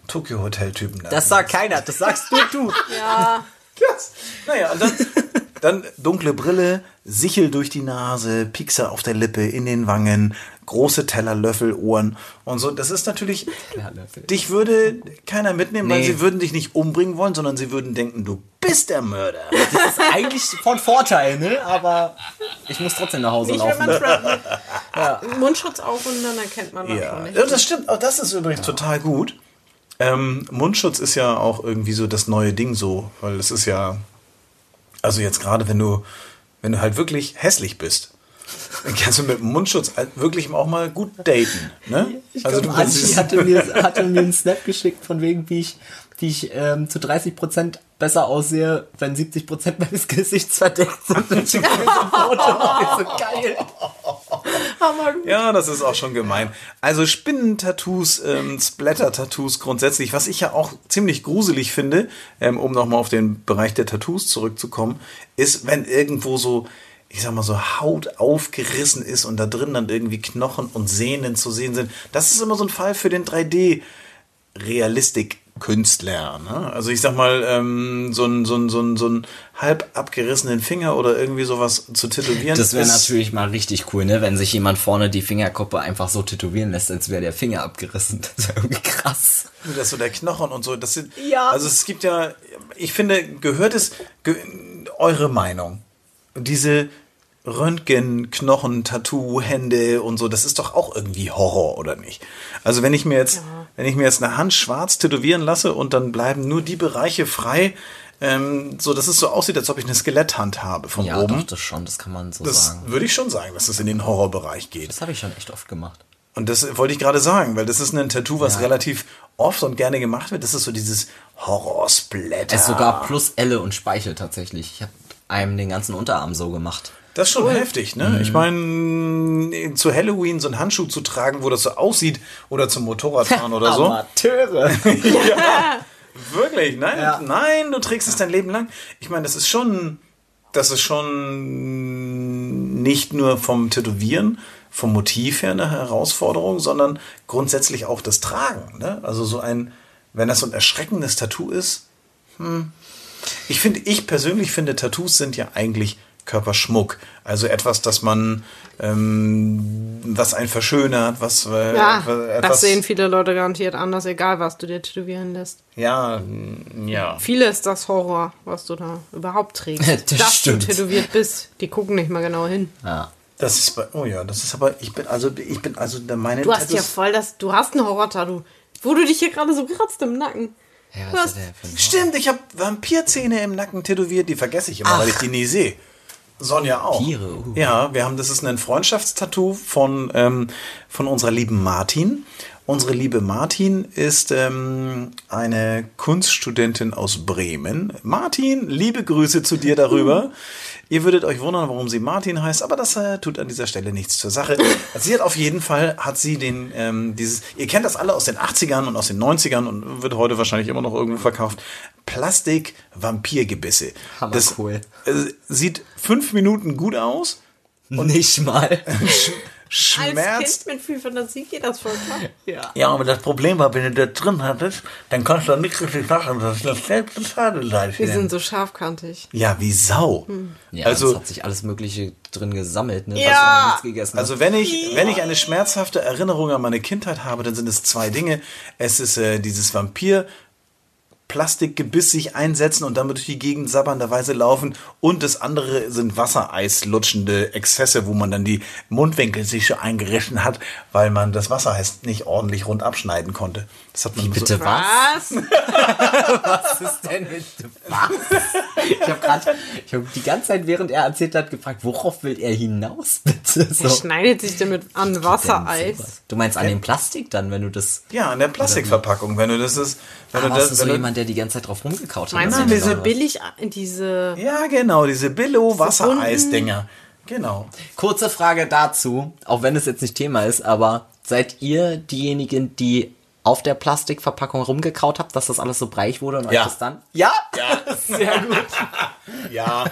Speaker 2: Tokyo Hotel Typen. da.
Speaker 4: Das sagt keiner, das sagst du, du.
Speaker 3: Ja,
Speaker 2: Yes. Naja, und dann, dann dunkle Brille, Sichel durch die Nase, Piekser auf der Lippe, in den Wangen, große Teller, Löffel, Ohren und so. Das ist natürlich, dich würde keiner mitnehmen, weil
Speaker 4: Nee.
Speaker 2: sie würden dich nicht umbringen wollen, sondern sie würden denken, du bist der Mörder.
Speaker 4: Das ist eigentlich von Vorteil, ne? Aber ich muss trotzdem nach Hause
Speaker 3: nicht, wenn
Speaker 4: laufen.
Speaker 3: man Trump Mundschutz auf und dann erkennt man das
Speaker 2: Ja,
Speaker 3: schon nicht.
Speaker 2: ja das stimmt. Auch das ist übrigens total gut. Ähm, Mundschutz ist ja auch irgendwie so das neue Ding so, weil es ist ja, also jetzt gerade wenn du, wenn du halt wirklich hässlich bist, dann kannst du mit dem Mundschutz wirklich auch mal gut daten. Ne?
Speaker 4: Also du Anchi hatte mir, hatte mir einen Snap geschickt, von wegen, wie ich, wie ich ähm, zu 30% besser aussehe, wenn 70% meines Gesichts verdeckt sind. Und schickt mir so ein Foto. Ich so geil.
Speaker 2: Ja, das ist auch schon gemein. Also Spinnentattoos, ähm, Splatter-Tattoos grundsätzlich, was ich ja auch ziemlich gruselig finde, ähm, um nochmal auf den Bereich der Tattoos zurückzukommen, ist, wenn irgendwo so, ich sag mal so, Haut aufgerissen ist und da drin dann irgendwie Knochen und Sehnen zu sehen sind. Das ist immer so ein Fall für den 3D. Realistik-Künstler. Ne? Also ich sag mal, ähm, so ein so ein, so ein, so ein halb abgerissenen Finger oder irgendwie sowas zu tätowieren.
Speaker 4: Das wäre natürlich mal richtig cool, ne? Wenn sich jemand vorne die Fingerkuppe einfach so tätowieren lässt, als wäre der Finger abgerissen. Das wäre irgendwie krass.
Speaker 2: Das ist so der Knochen und so. Das sind,
Speaker 4: Ja.
Speaker 2: Also es gibt ja, ich finde, gehört es, ge, eure Meinung. Diese Röntgen, Knochen, Tattoo, Hände und so, das ist doch auch irgendwie Horror, oder nicht? Also wenn ich mir jetzt, wenn ich mir jetzt eine Hand schwarz tätowieren lasse und dann bleiben nur die Bereiche frei, ähm, so dass es so aussieht, als ob ich eine Skeletthand habe von
Speaker 4: Ja,
Speaker 2: oben.
Speaker 4: doch, das schon, das kann man so
Speaker 2: das
Speaker 4: sagen.
Speaker 2: würde ich schon sagen, dass es in den Horrorbereich geht.
Speaker 4: Das habe ich schon echt oft gemacht.
Speaker 2: Und das wollte ich gerade sagen, weil das ist ein Tattoo, was
Speaker 4: Ja.
Speaker 2: relativ oft und gerne gemacht wird. Das ist so dieses Horrorsplatter.
Speaker 4: Es ist sogar plus Elle und Speichel tatsächlich. Ich habe einem den ganzen Unterarm so gemacht.
Speaker 2: Das ist schon heftig, ne?
Speaker 4: Mhm.
Speaker 2: Ich meine, zu Halloween so einen Handschuh zu tragen, wo das so aussieht, oder zum Motorradfahren oder so.
Speaker 4: Amateure.
Speaker 2: Wirklich, nein,
Speaker 4: Ja.
Speaker 2: nein, du trägst es dein Leben lang. Ich meine, das ist schon, das ist schon nicht nur vom Tätowieren, vom Motiv her eine Herausforderung, sondern grundsätzlich auch das Tragen. Ne? Also so ein, wenn das so ein erschreckendes Tattoo ist, hm. ich finde, ich persönlich finde, Tattoos sind ja eigentlich Körperschmuck. Also etwas, das man, ähm, was einen verschönert, was, äh,
Speaker 3: Ja,
Speaker 2: etwas,
Speaker 3: das sehen viele Leute garantiert anders, egal was du dir tätowieren lässt.
Speaker 2: ja, ja.
Speaker 3: Viele ist das Horror, was du da überhaupt trägst.
Speaker 4: Das
Speaker 3: dass
Speaker 4: stimmt.
Speaker 3: du tätowiert bist. Die gucken nicht mal genau hin.
Speaker 4: Ja.
Speaker 2: Das ist bei, oh ja, das ist aber, ich bin, also, ich bin, also meine
Speaker 3: Du hast ja
Speaker 2: Tattoos-
Speaker 3: voll das, du hast ein Horror-Tattoo. Wo du dich hier gerade so kratzt im Nacken.
Speaker 4: Ja,
Speaker 3: Was?
Speaker 4: was
Speaker 2: Stimmt, ich habe Vampirzähne im Nacken tätowiert, die vergesse ich immer, weil ich die nie sehe. Sonja auch.
Speaker 4: Vampire, uh.
Speaker 2: Ja, wir haben, das ist ein Freundschaftstattoo von, ähm, von unserer lieben Martin. Unsere liebe Martin ist ähm, eine Kunststudentin aus Bremen. Martin, liebe Grüße zu dir darüber. Ihr würdet euch wundern, warum sie Martin heißt, aber das äh, tut an dieser Stelle nichts zur Sache. Sie hat auf jeden Fall, hat sie den, ähm, dieses, ihr kennt das alle aus den 80ern und aus den 90ern und wird heute wahrscheinlich immer noch irgendwo verkauft. Plastik-Vampirgebisse.
Speaker 4: Hammer
Speaker 2: Das
Speaker 4: cool.
Speaker 2: äh, sieht fünf Minuten gut aus,
Speaker 4: Nicht mal.
Speaker 3: Als
Speaker 2: schmerzt.
Speaker 3: Kind mit viel Fantasie geht das voll klar.
Speaker 4: ja.
Speaker 2: Ja, aber das Problem war, wenn du das drin hattest, dann kannst du nicht richtig machen. Das ist das selbst schade
Speaker 3: Wir sind so scharfkantig.
Speaker 2: Ja, wie Sau.
Speaker 4: Ja,
Speaker 2: Also-
Speaker 4: es hat sich alles Mögliche drin gesammelt, ne?
Speaker 3: Ja.
Speaker 4: Was man nichts gegessen
Speaker 2: Also wenn ich, wenn ich eine schmerzhafte Erinnerung an meine Kindheit habe, dann sind es zwei Dinge. Es ist äh, dieses Vampir. Plastikgebiss sich einsetzen und damit durch die Gegend sabbernderweise laufen. Und das andere sind Wassereislutschende Exzesse, wo man dann die Mundwinkel sich so eingerissen hat, weil man das Wassereis nicht ordentlich rund abschneiden konnte. Das hat man
Speaker 4: Bitte
Speaker 2: so,
Speaker 4: was?
Speaker 3: Was?
Speaker 4: Ist denn mit was? Ich habe gerade, ich habe die ganze Zeit, während er erzählt hat, gefragt, worauf will er hinaus, bitte? So.
Speaker 3: Er schneidet sich damit an Wassereis.
Speaker 4: Du meinst an dem Plastik dann, wenn du das.
Speaker 2: Ja, an der Plastikverpackung, wenn du das ist, wenn
Speaker 4: Ah,
Speaker 2: du das,
Speaker 4: du so
Speaker 2: du,
Speaker 4: jemand, der die ganze Zeit drauf rumgekaut hat?
Speaker 3: Meinst
Speaker 4: Das
Speaker 3: du
Speaker 4: ist
Speaker 3: diese billig, diese...
Speaker 2: ja genau, diese Billo Wassereisdinger. Genau.
Speaker 4: Kurze Frage dazu, auch wenn es jetzt nicht Thema ist, aber seid ihr diejenigen, die auf der Plastikverpackung rumgekraut habt, dass das alles so breich wurde und euch
Speaker 2: Ja.
Speaker 4: das dann?
Speaker 2: Ja,
Speaker 4: Ja, sehr gut.
Speaker 2: ja.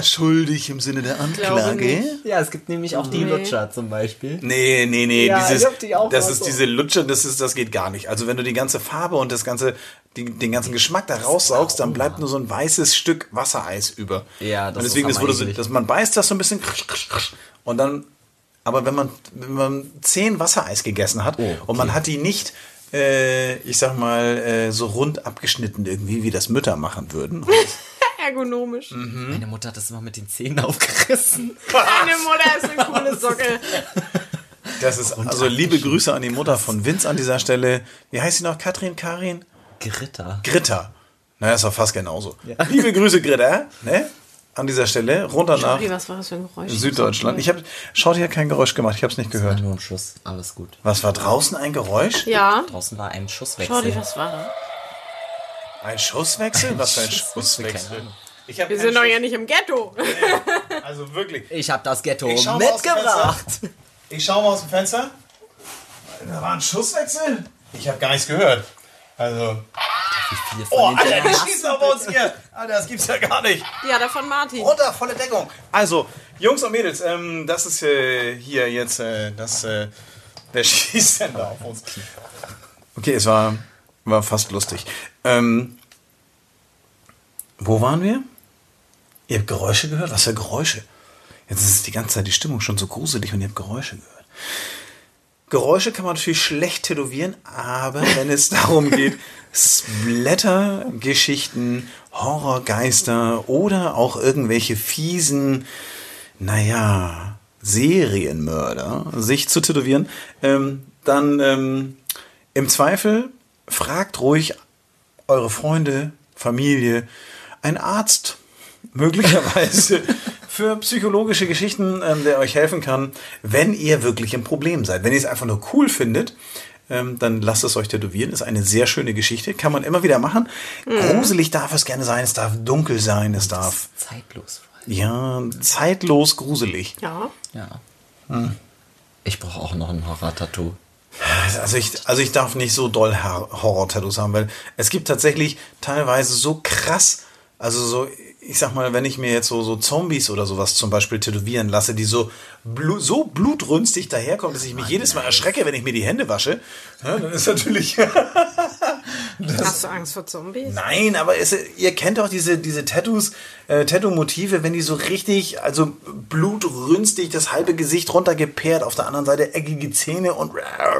Speaker 2: Schuldig im Sinne der Anklage.
Speaker 4: Ja, es gibt nämlich auch die
Speaker 3: Nee.
Speaker 4: Lutscher zum Beispiel.
Speaker 2: Nee, nee, nee.
Speaker 4: Ja,
Speaker 2: dieses,
Speaker 4: ich hab die auch
Speaker 2: das ist
Speaker 4: so.
Speaker 2: diese Lutsche, das ist, das geht gar nicht. Also wenn du die ganze Farbe und das ganze, die, den ganzen Geschmack da raussaugst, dann bleibt nur so ein weißes Stück Wassereis über.
Speaker 4: Ja, das
Speaker 2: und deswegen
Speaker 4: ist
Speaker 2: wo du so, dass man beißt das so ein bisschen und dann, aber wenn man, wenn man zehn Wassereis gegessen hat
Speaker 4: Oh,
Speaker 2: und man hat die nicht äh, ich sag mal, äh, so rund abgeschnitten irgendwie, wie das Mütter machen würden.
Speaker 3: Ergonomisch.
Speaker 4: Meine Mutter hat das immer mit den Zähnen aufgerissen.
Speaker 3: Deine Mutter ist eine coole Socke.
Speaker 2: Das ist also liebe Grüße an die Mutter von Vince an dieser Stelle. Wie heißt sie noch? Katrin, Karin?
Speaker 4: Gritter.
Speaker 2: Gritta. Naja, ist doch fast genauso. Liebe Grüße, Gritta, ne? An dieser Stelle, runter nach
Speaker 3: was war das für ein Geräusch?
Speaker 2: Süddeutschland. Ich habe, schaut hier kein Geräusch gemacht, ich habe es nicht gehört.
Speaker 4: nur ein Schuss. Alles gut.
Speaker 2: Was war draußen ein Geräusch?
Speaker 3: Ja.
Speaker 4: Draußen war ein Schusswechsel.
Speaker 3: Shorty, was war das?
Speaker 2: Ein Schusswechsel? Was für ein
Speaker 4: Schusswechsel,
Speaker 3: Wir sind doch ja nicht im Ghetto.
Speaker 2: Also wirklich.
Speaker 4: Ich habe das Ghetto
Speaker 2: schau
Speaker 4: mitgebracht.
Speaker 2: Ich schaue mal aus dem Fenster. Da war ein Schusswechsel? Ich habe gar nichts gehört. Also.
Speaker 4: Viele von
Speaker 2: Oh,
Speaker 4: den
Speaker 2: Alter,
Speaker 4: hast
Speaker 2: schießen auf uns hier. Alter, das gibt's ja gar nicht.
Speaker 3: Ja, der von Martin.
Speaker 2: Runter, volle Deckung. Also, Jungs und Mädels, ähm, das ist äh, hier jetzt äh, das. Äh, wer schießt denn da auf uns? Okay, es war, war fast lustig. Ähm, wo waren wir? Ihr habt Geräusche gehört? Was für Geräusche? Jetzt ist die ganze Zeit die Stimmung schon so gruselig und ihr habt Geräusche gehört. Geräusche kann man natürlich schlecht tätowieren, aber wenn es darum geht, Splatter, Geschichten, Horrorgeister oder auch irgendwelche fiesen, naja, Serienmörder sich zu tätowieren, ähm, dann ähm, im Zweifel fragt ruhig eure Freunde, Familie, ein Arzt, möglicherweise für psychologische Geschichten, ähm, der euch helfen kann, wenn ihr wirklich im Problem seid. Wenn ihr es einfach nur cool findet, ähm, dann lasst es euch tätowieren. Ist eine sehr schöne Geschichte, kann man immer wieder machen. Gruselig darf es gerne sein, es darf dunkel sein, es darf
Speaker 4: Zeitlos.
Speaker 2: ja zeitlos gruselig.
Speaker 3: Ja.
Speaker 4: Ja. Ich brauche auch noch ein Horror-Tattoo.
Speaker 2: Also ich, also ich darf nicht so doll Horror-Tattoos haben, weil es gibt tatsächlich teilweise so krass, also so, ich sag mal, wenn ich mir jetzt so, so Zombies oder sowas zum Beispiel tätowieren lasse, die so, blu so blutrünstig daherkommen, dass ich mich jedes Mal erschrecke, wenn ich mir die Hände wasche, ja, dann ist natürlich...
Speaker 3: Hast du Angst vor Zombies?
Speaker 2: Nein, aber es, ihr kennt doch diese, diese Tattoos, äh, Tattoo-Motive, wenn die so richtig, also blutrünstig, das halbe Gesicht runtergepeert, auf der anderen Seite eckige Zähne und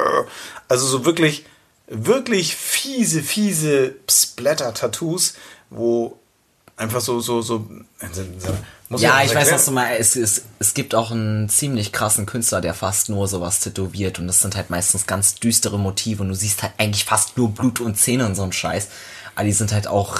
Speaker 2: also so wirklich, wirklich fiese, fiese Splatter-Tattoos, wo einfach so, so, so, muss
Speaker 4: Ja,
Speaker 2: das
Speaker 4: ich weiß, was du meinst. Es, es, es gibt auch einen ziemlich krassen Künstler, der fast nur sowas tätowiert. Und das sind halt meistens ganz düstere Motive. Und du siehst halt eigentlich fast nur Blut und Zähne und so ein Scheiß. Aber die sind halt auch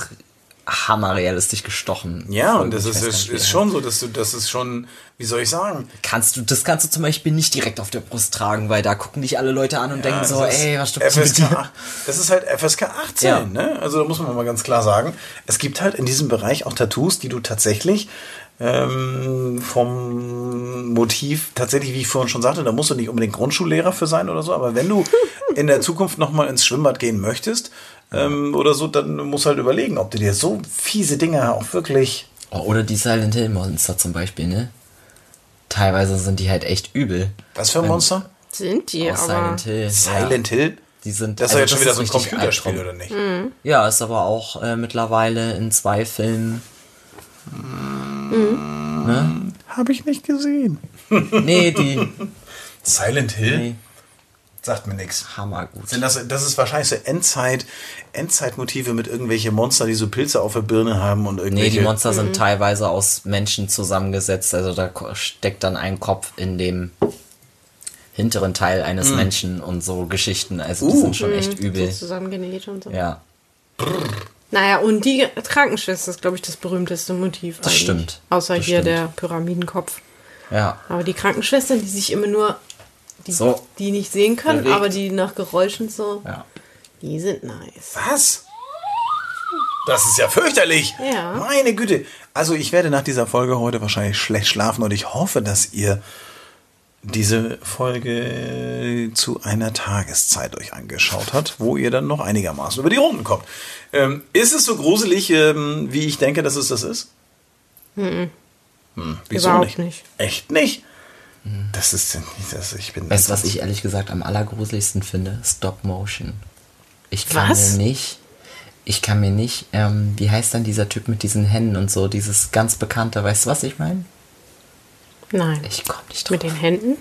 Speaker 4: hammerrealistisch gestochen.
Speaker 2: Ja, und das ist, ist, ist schon so, dass du, das ist schon, wie soll ich sagen?
Speaker 4: Kannst du, das kannst du zum Beispiel nicht direkt auf der Brust tragen, weil da gucken dich alle Leute an und denken
Speaker 2: Ja,
Speaker 4: so,
Speaker 2: das ist
Speaker 4: ey, was stimmt mit
Speaker 2: FSK,
Speaker 4: dir?
Speaker 2: 8 Das ist halt FSK 18,
Speaker 4: Ja.
Speaker 2: ne? Also da muss man mal ganz klar sagen, es gibt halt in diesem Bereich auch Tattoos, die du tatsächlich ähm, vom Motiv, tatsächlich, wie ich vorhin schon sagte, da musst du nicht unbedingt Grundschullehrer für sein oder so, aber wenn du in der Zukunft nochmal ins Schwimmbad gehen möchtest ähm, oder so, dann musst du halt überlegen, ob du dir so fiese Dinge auch wirklich...
Speaker 4: Oh, oder die Silent Hill Monster zum Beispiel, ne? Teilweise sind die halt echt übel.
Speaker 2: Was für ein Monster?
Speaker 3: Sind die,
Speaker 4: Aus
Speaker 3: aber.
Speaker 4: Silent Hill.
Speaker 2: Silent
Speaker 4: ja.
Speaker 2: Hill?
Speaker 4: Die sind,
Speaker 2: Das ist
Speaker 4: also
Speaker 2: doch jetzt schon wieder so ein Computerspiel, oder nicht?
Speaker 3: Hm.
Speaker 4: Ja, ist aber auch äh, mittlerweile in zwei Filmen.
Speaker 2: Habe ich nicht gesehen.
Speaker 4: Nee, die
Speaker 2: Silent Hill?
Speaker 4: Nee.
Speaker 2: Sagt mir nichts.
Speaker 4: hammergut.
Speaker 2: Sind das, das ist wahrscheinlich so Endzeit, Endzeitmotive mit irgendwelche Monster, die so Pilze auf der Birne haben und
Speaker 4: Nee,
Speaker 2: irgendwelche.
Speaker 4: die Monster sind teilweise aus Menschen zusammengesetzt. Also da steckt dann ein Kopf in dem hinteren Teil eines Menschen und so Geschichten. Also die
Speaker 2: Uh.
Speaker 4: sind schon echt
Speaker 3: So
Speaker 4: übel.
Speaker 3: zusammengenäht und so.
Speaker 4: Ja,
Speaker 3: Naja, und die Krankenschwester ist, glaube ich, das berühmteste Motiv.
Speaker 4: Das
Speaker 3: eigentlich.
Speaker 4: stimmt.
Speaker 3: Außer
Speaker 4: Das
Speaker 3: hier
Speaker 4: stimmt.
Speaker 3: der Pyramidenkopf.
Speaker 4: ja.
Speaker 3: Aber die Krankenschwestern, die sich immer nur, die,
Speaker 4: So.
Speaker 3: die nicht sehen können,
Speaker 4: Bewegt.
Speaker 3: aber die nach Geräuschen so,
Speaker 4: ja.
Speaker 3: die sind nice.
Speaker 2: Was? Das ist ja fürchterlich.
Speaker 3: Ja.
Speaker 2: Meine Güte. Also ich werde nach dieser Folge heute wahrscheinlich schlecht schlafen und ich hoffe, dass ihr diese Folge zu einer Tageszeit euch angeschaut hat, wo ihr dann noch einigermaßen über die Runden kommt. Ähm, ist es so gruselig, ähm, wie ich denke, dass es das ist? Hm, wieso
Speaker 3: Überhaupt
Speaker 2: nicht?
Speaker 3: nicht.
Speaker 2: Echt nicht? Das ist das, ich bin
Speaker 4: Weißt du, was ich ehrlich gesagt am allergruseligsten finde? Stop Motion. Ich kann
Speaker 3: Was?
Speaker 4: mir nicht, ich kann mir nicht, ähm, wie heißt dann dieser Typ mit diesen Händen und so, dieses ganz bekannte, weißt du, was ich meine?
Speaker 3: Nein.
Speaker 4: Ich komm nicht drauf.
Speaker 3: Mit den Händen?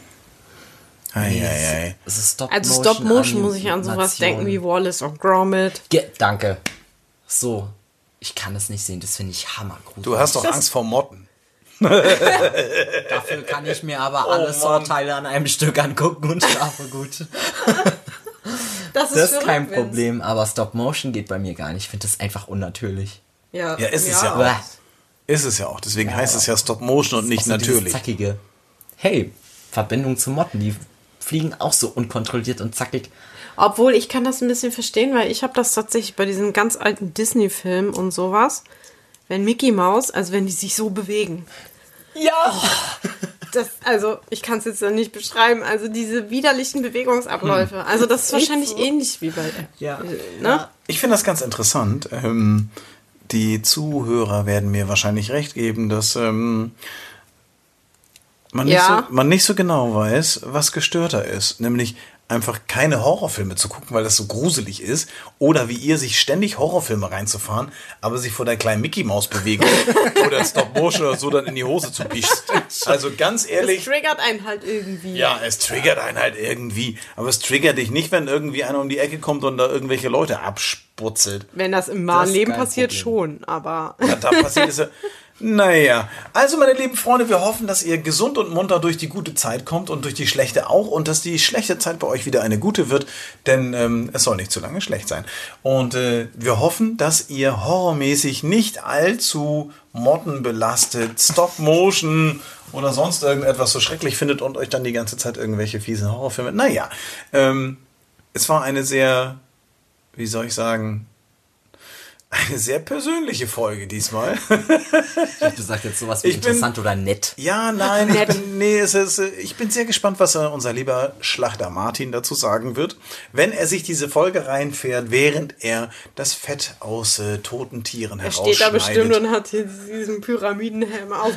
Speaker 2: Ei, ei, ei.
Speaker 4: Es ist Stop
Speaker 3: Also Stop Motion muss ich an sowas denken wie Wallace und Gromit.
Speaker 4: Ge Danke. So. Ich kann das nicht sehen, das finde ich hammergruselig.
Speaker 2: Du hast doch Angst vor Motten.
Speaker 4: Dafür kann ich mir aber alle
Speaker 2: Mann.
Speaker 4: Saw-Teile an einem Stück angucken und schlafe gut.
Speaker 3: Das ist,
Speaker 4: Das ist kein Problem, aber Stop Motion geht bei mir gar nicht. Ich finde das einfach unnatürlich.
Speaker 3: Ja,
Speaker 2: Ja, ist es ja auch. Ist es ja auch. Deswegen heißt es ja Stop Motion und nicht
Speaker 4: so
Speaker 2: natürlich.
Speaker 4: Zackige. Hey, Verbindung zu Motten, die fliegen auch so unkontrolliert und zackig.
Speaker 3: Obwohl, ich kann das ein bisschen verstehen, weil ich habe das tatsächlich bei diesen ganz alten Disney-Filmen und sowas, wenn Mickey Mouse, also wenn die sich so bewegen.
Speaker 4: Ja!
Speaker 3: Das, also, ich kann es jetzt dann nicht beschreiben. Also diese widerlichen Bewegungsabläufe. Also das ist wahrscheinlich ähnlich wie bei.
Speaker 4: Ja.
Speaker 3: Ne?
Speaker 2: Ich finde das ganz interessant. Ähm, die Zuhörer werden mir wahrscheinlich recht geben, dass ähm, man, nicht
Speaker 3: Ja.
Speaker 2: so, man nicht so genau weiß, was gestörter ist. Nämlich einfach keine Horrorfilme zu gucken, weil das so gruselig ist. Oder wie ihr sich ständig Horrorfilme reinzufahren, aber sich vor der kleinen Mickey Maus Bewegung oder Stop Motion oder so dann in die Hose zu pissen. Also ganz
Speaker 3: Das
Speaker 2: ehrlich.
Speaker 3: triggert einen halt irgendwie.
Speaker 2: Ja, es triggert einen halt irgendwie. Aber es triggert dich nicht, wenn irgendwie einer um die Ecke kommt und da irgendwelche Leute absputzelt.
Speaker 3: Wenn das im wahren Leben passiert,
Speaker 4: Problem.
Speaker 3: schon. Aber
Speaker 2: Was da passiert ist ja. Naja, also meine lieben Freunde, wir hoffen, dass ihr gesund und munter durch die gute Zeit kommt und durch die schlechte auch und dass die schlechte Zeit bei euch wieder eine gute wird, denn ähm, es soll nicht zu lange schlecht sein. Und äh, wir hoffen, dass ihr horrormäßig nicht allzu mottenbelastet, Stop-Motion oder sonst irgendetwas so schrecklich findet und euch dann die ganze Zeit irgendwelche fiesen Horrorfilme. Naja, ähm, es war eine sehr, wie soll ich sagen, eine sehr persönliche Folge diesmal.
Speaker 4: Du sagst jetzt sowas wie
Speaker 2: Ich bin-
Speaker 4: interessant oder nett.
Speaker 2: Ja, nein, ich bin, nee, es ist, ich bin sehr gespannt, was äh, unser lieber Schlachter Martin dazu sagen wird, wenn er sich diese Folge reinfährt, während er das Fett aus äh, toten Tieren
Speaker 3: er steht da bestimmt
Speaker 2: herausschneidet.
Speaker 3: und hat hier diesen Pyramidenhelm auf.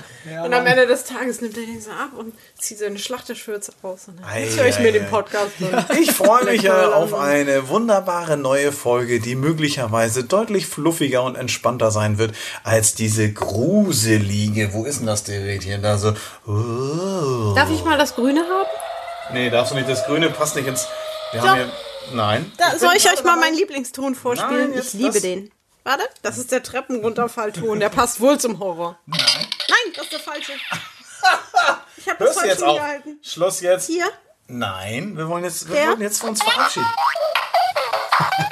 Speaker 3: und am Ende des Tages nimmt er den so ab und zieht seine Schlachterschürze aus. Und dann
Speaker 2: Ei,
Speaker 3: jetzt höre ich
Speaker 2: ei,
Speaker 3: mir
Speaker 2: ei.
Speaker 3: den Podcast an.
Speaker 2: Ich freue mich auf eine wunderbare neue Folge, die möglicherweise deutlich fluffiger und entspannter sein wird als diese gruselige. Wo ist denn das Gerät hier? Da so. Oh.
Speaker 3: Darf ich mal das Grüne haben?
Speaker 2: Nee, darfst du nicht. Das Grüne passt nicht ins. Wir
Speaker 3: Doch.
Speaker 2: haben hier. Nein.
Speaker 3: Da,
Speaker 2: bin
Speaker 3: soll ich euch mal
Speaker 2: dabei.
Speaker 3: meinen Lieblingston vorspielen?
Speaker 2: Nein,
Speaker 3: ich liebe
Speaker 2: das-
Speaker 3: den. Warte, das ist der Treppenrunterfallton. Der passt wohl zum Horror. Nein. Nein, das ist der falsche. Ich habe das falsch
Speaker 2: jetzt auf? Schluss jetzt.
Speaker 3: Hier.
Speaker 2: Nein, wir wollen jetzt, wir
Speaker 3: Der?
Speaker 2: wollten jetzt von uns verabschieden.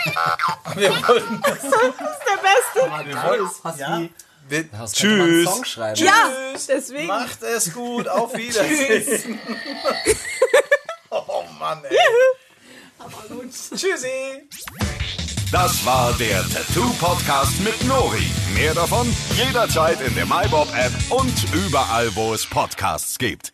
Speaker 2: wir wollten das.
Speaker 3: Das ist der Beste.
Speaker 2: Wir wollten,
Speaker 4: fast
Speaker 2: ja.
Speaker 4: wie-
Speaker 2: tschüss.
Speaker 4: Song schreiben.
Speaker 2: Tschüss.
Speaker 3: Ja, deswegen.
Speaker 2: Macht es gut. Auf Wiedersehen. oh Mann, ey. Tschüssi.
Speaker 1: Das war der Tattoo Podcast mit Nori. Mehr davon jederzeit in der MyBob App und überall, wo es Podcasts gibt.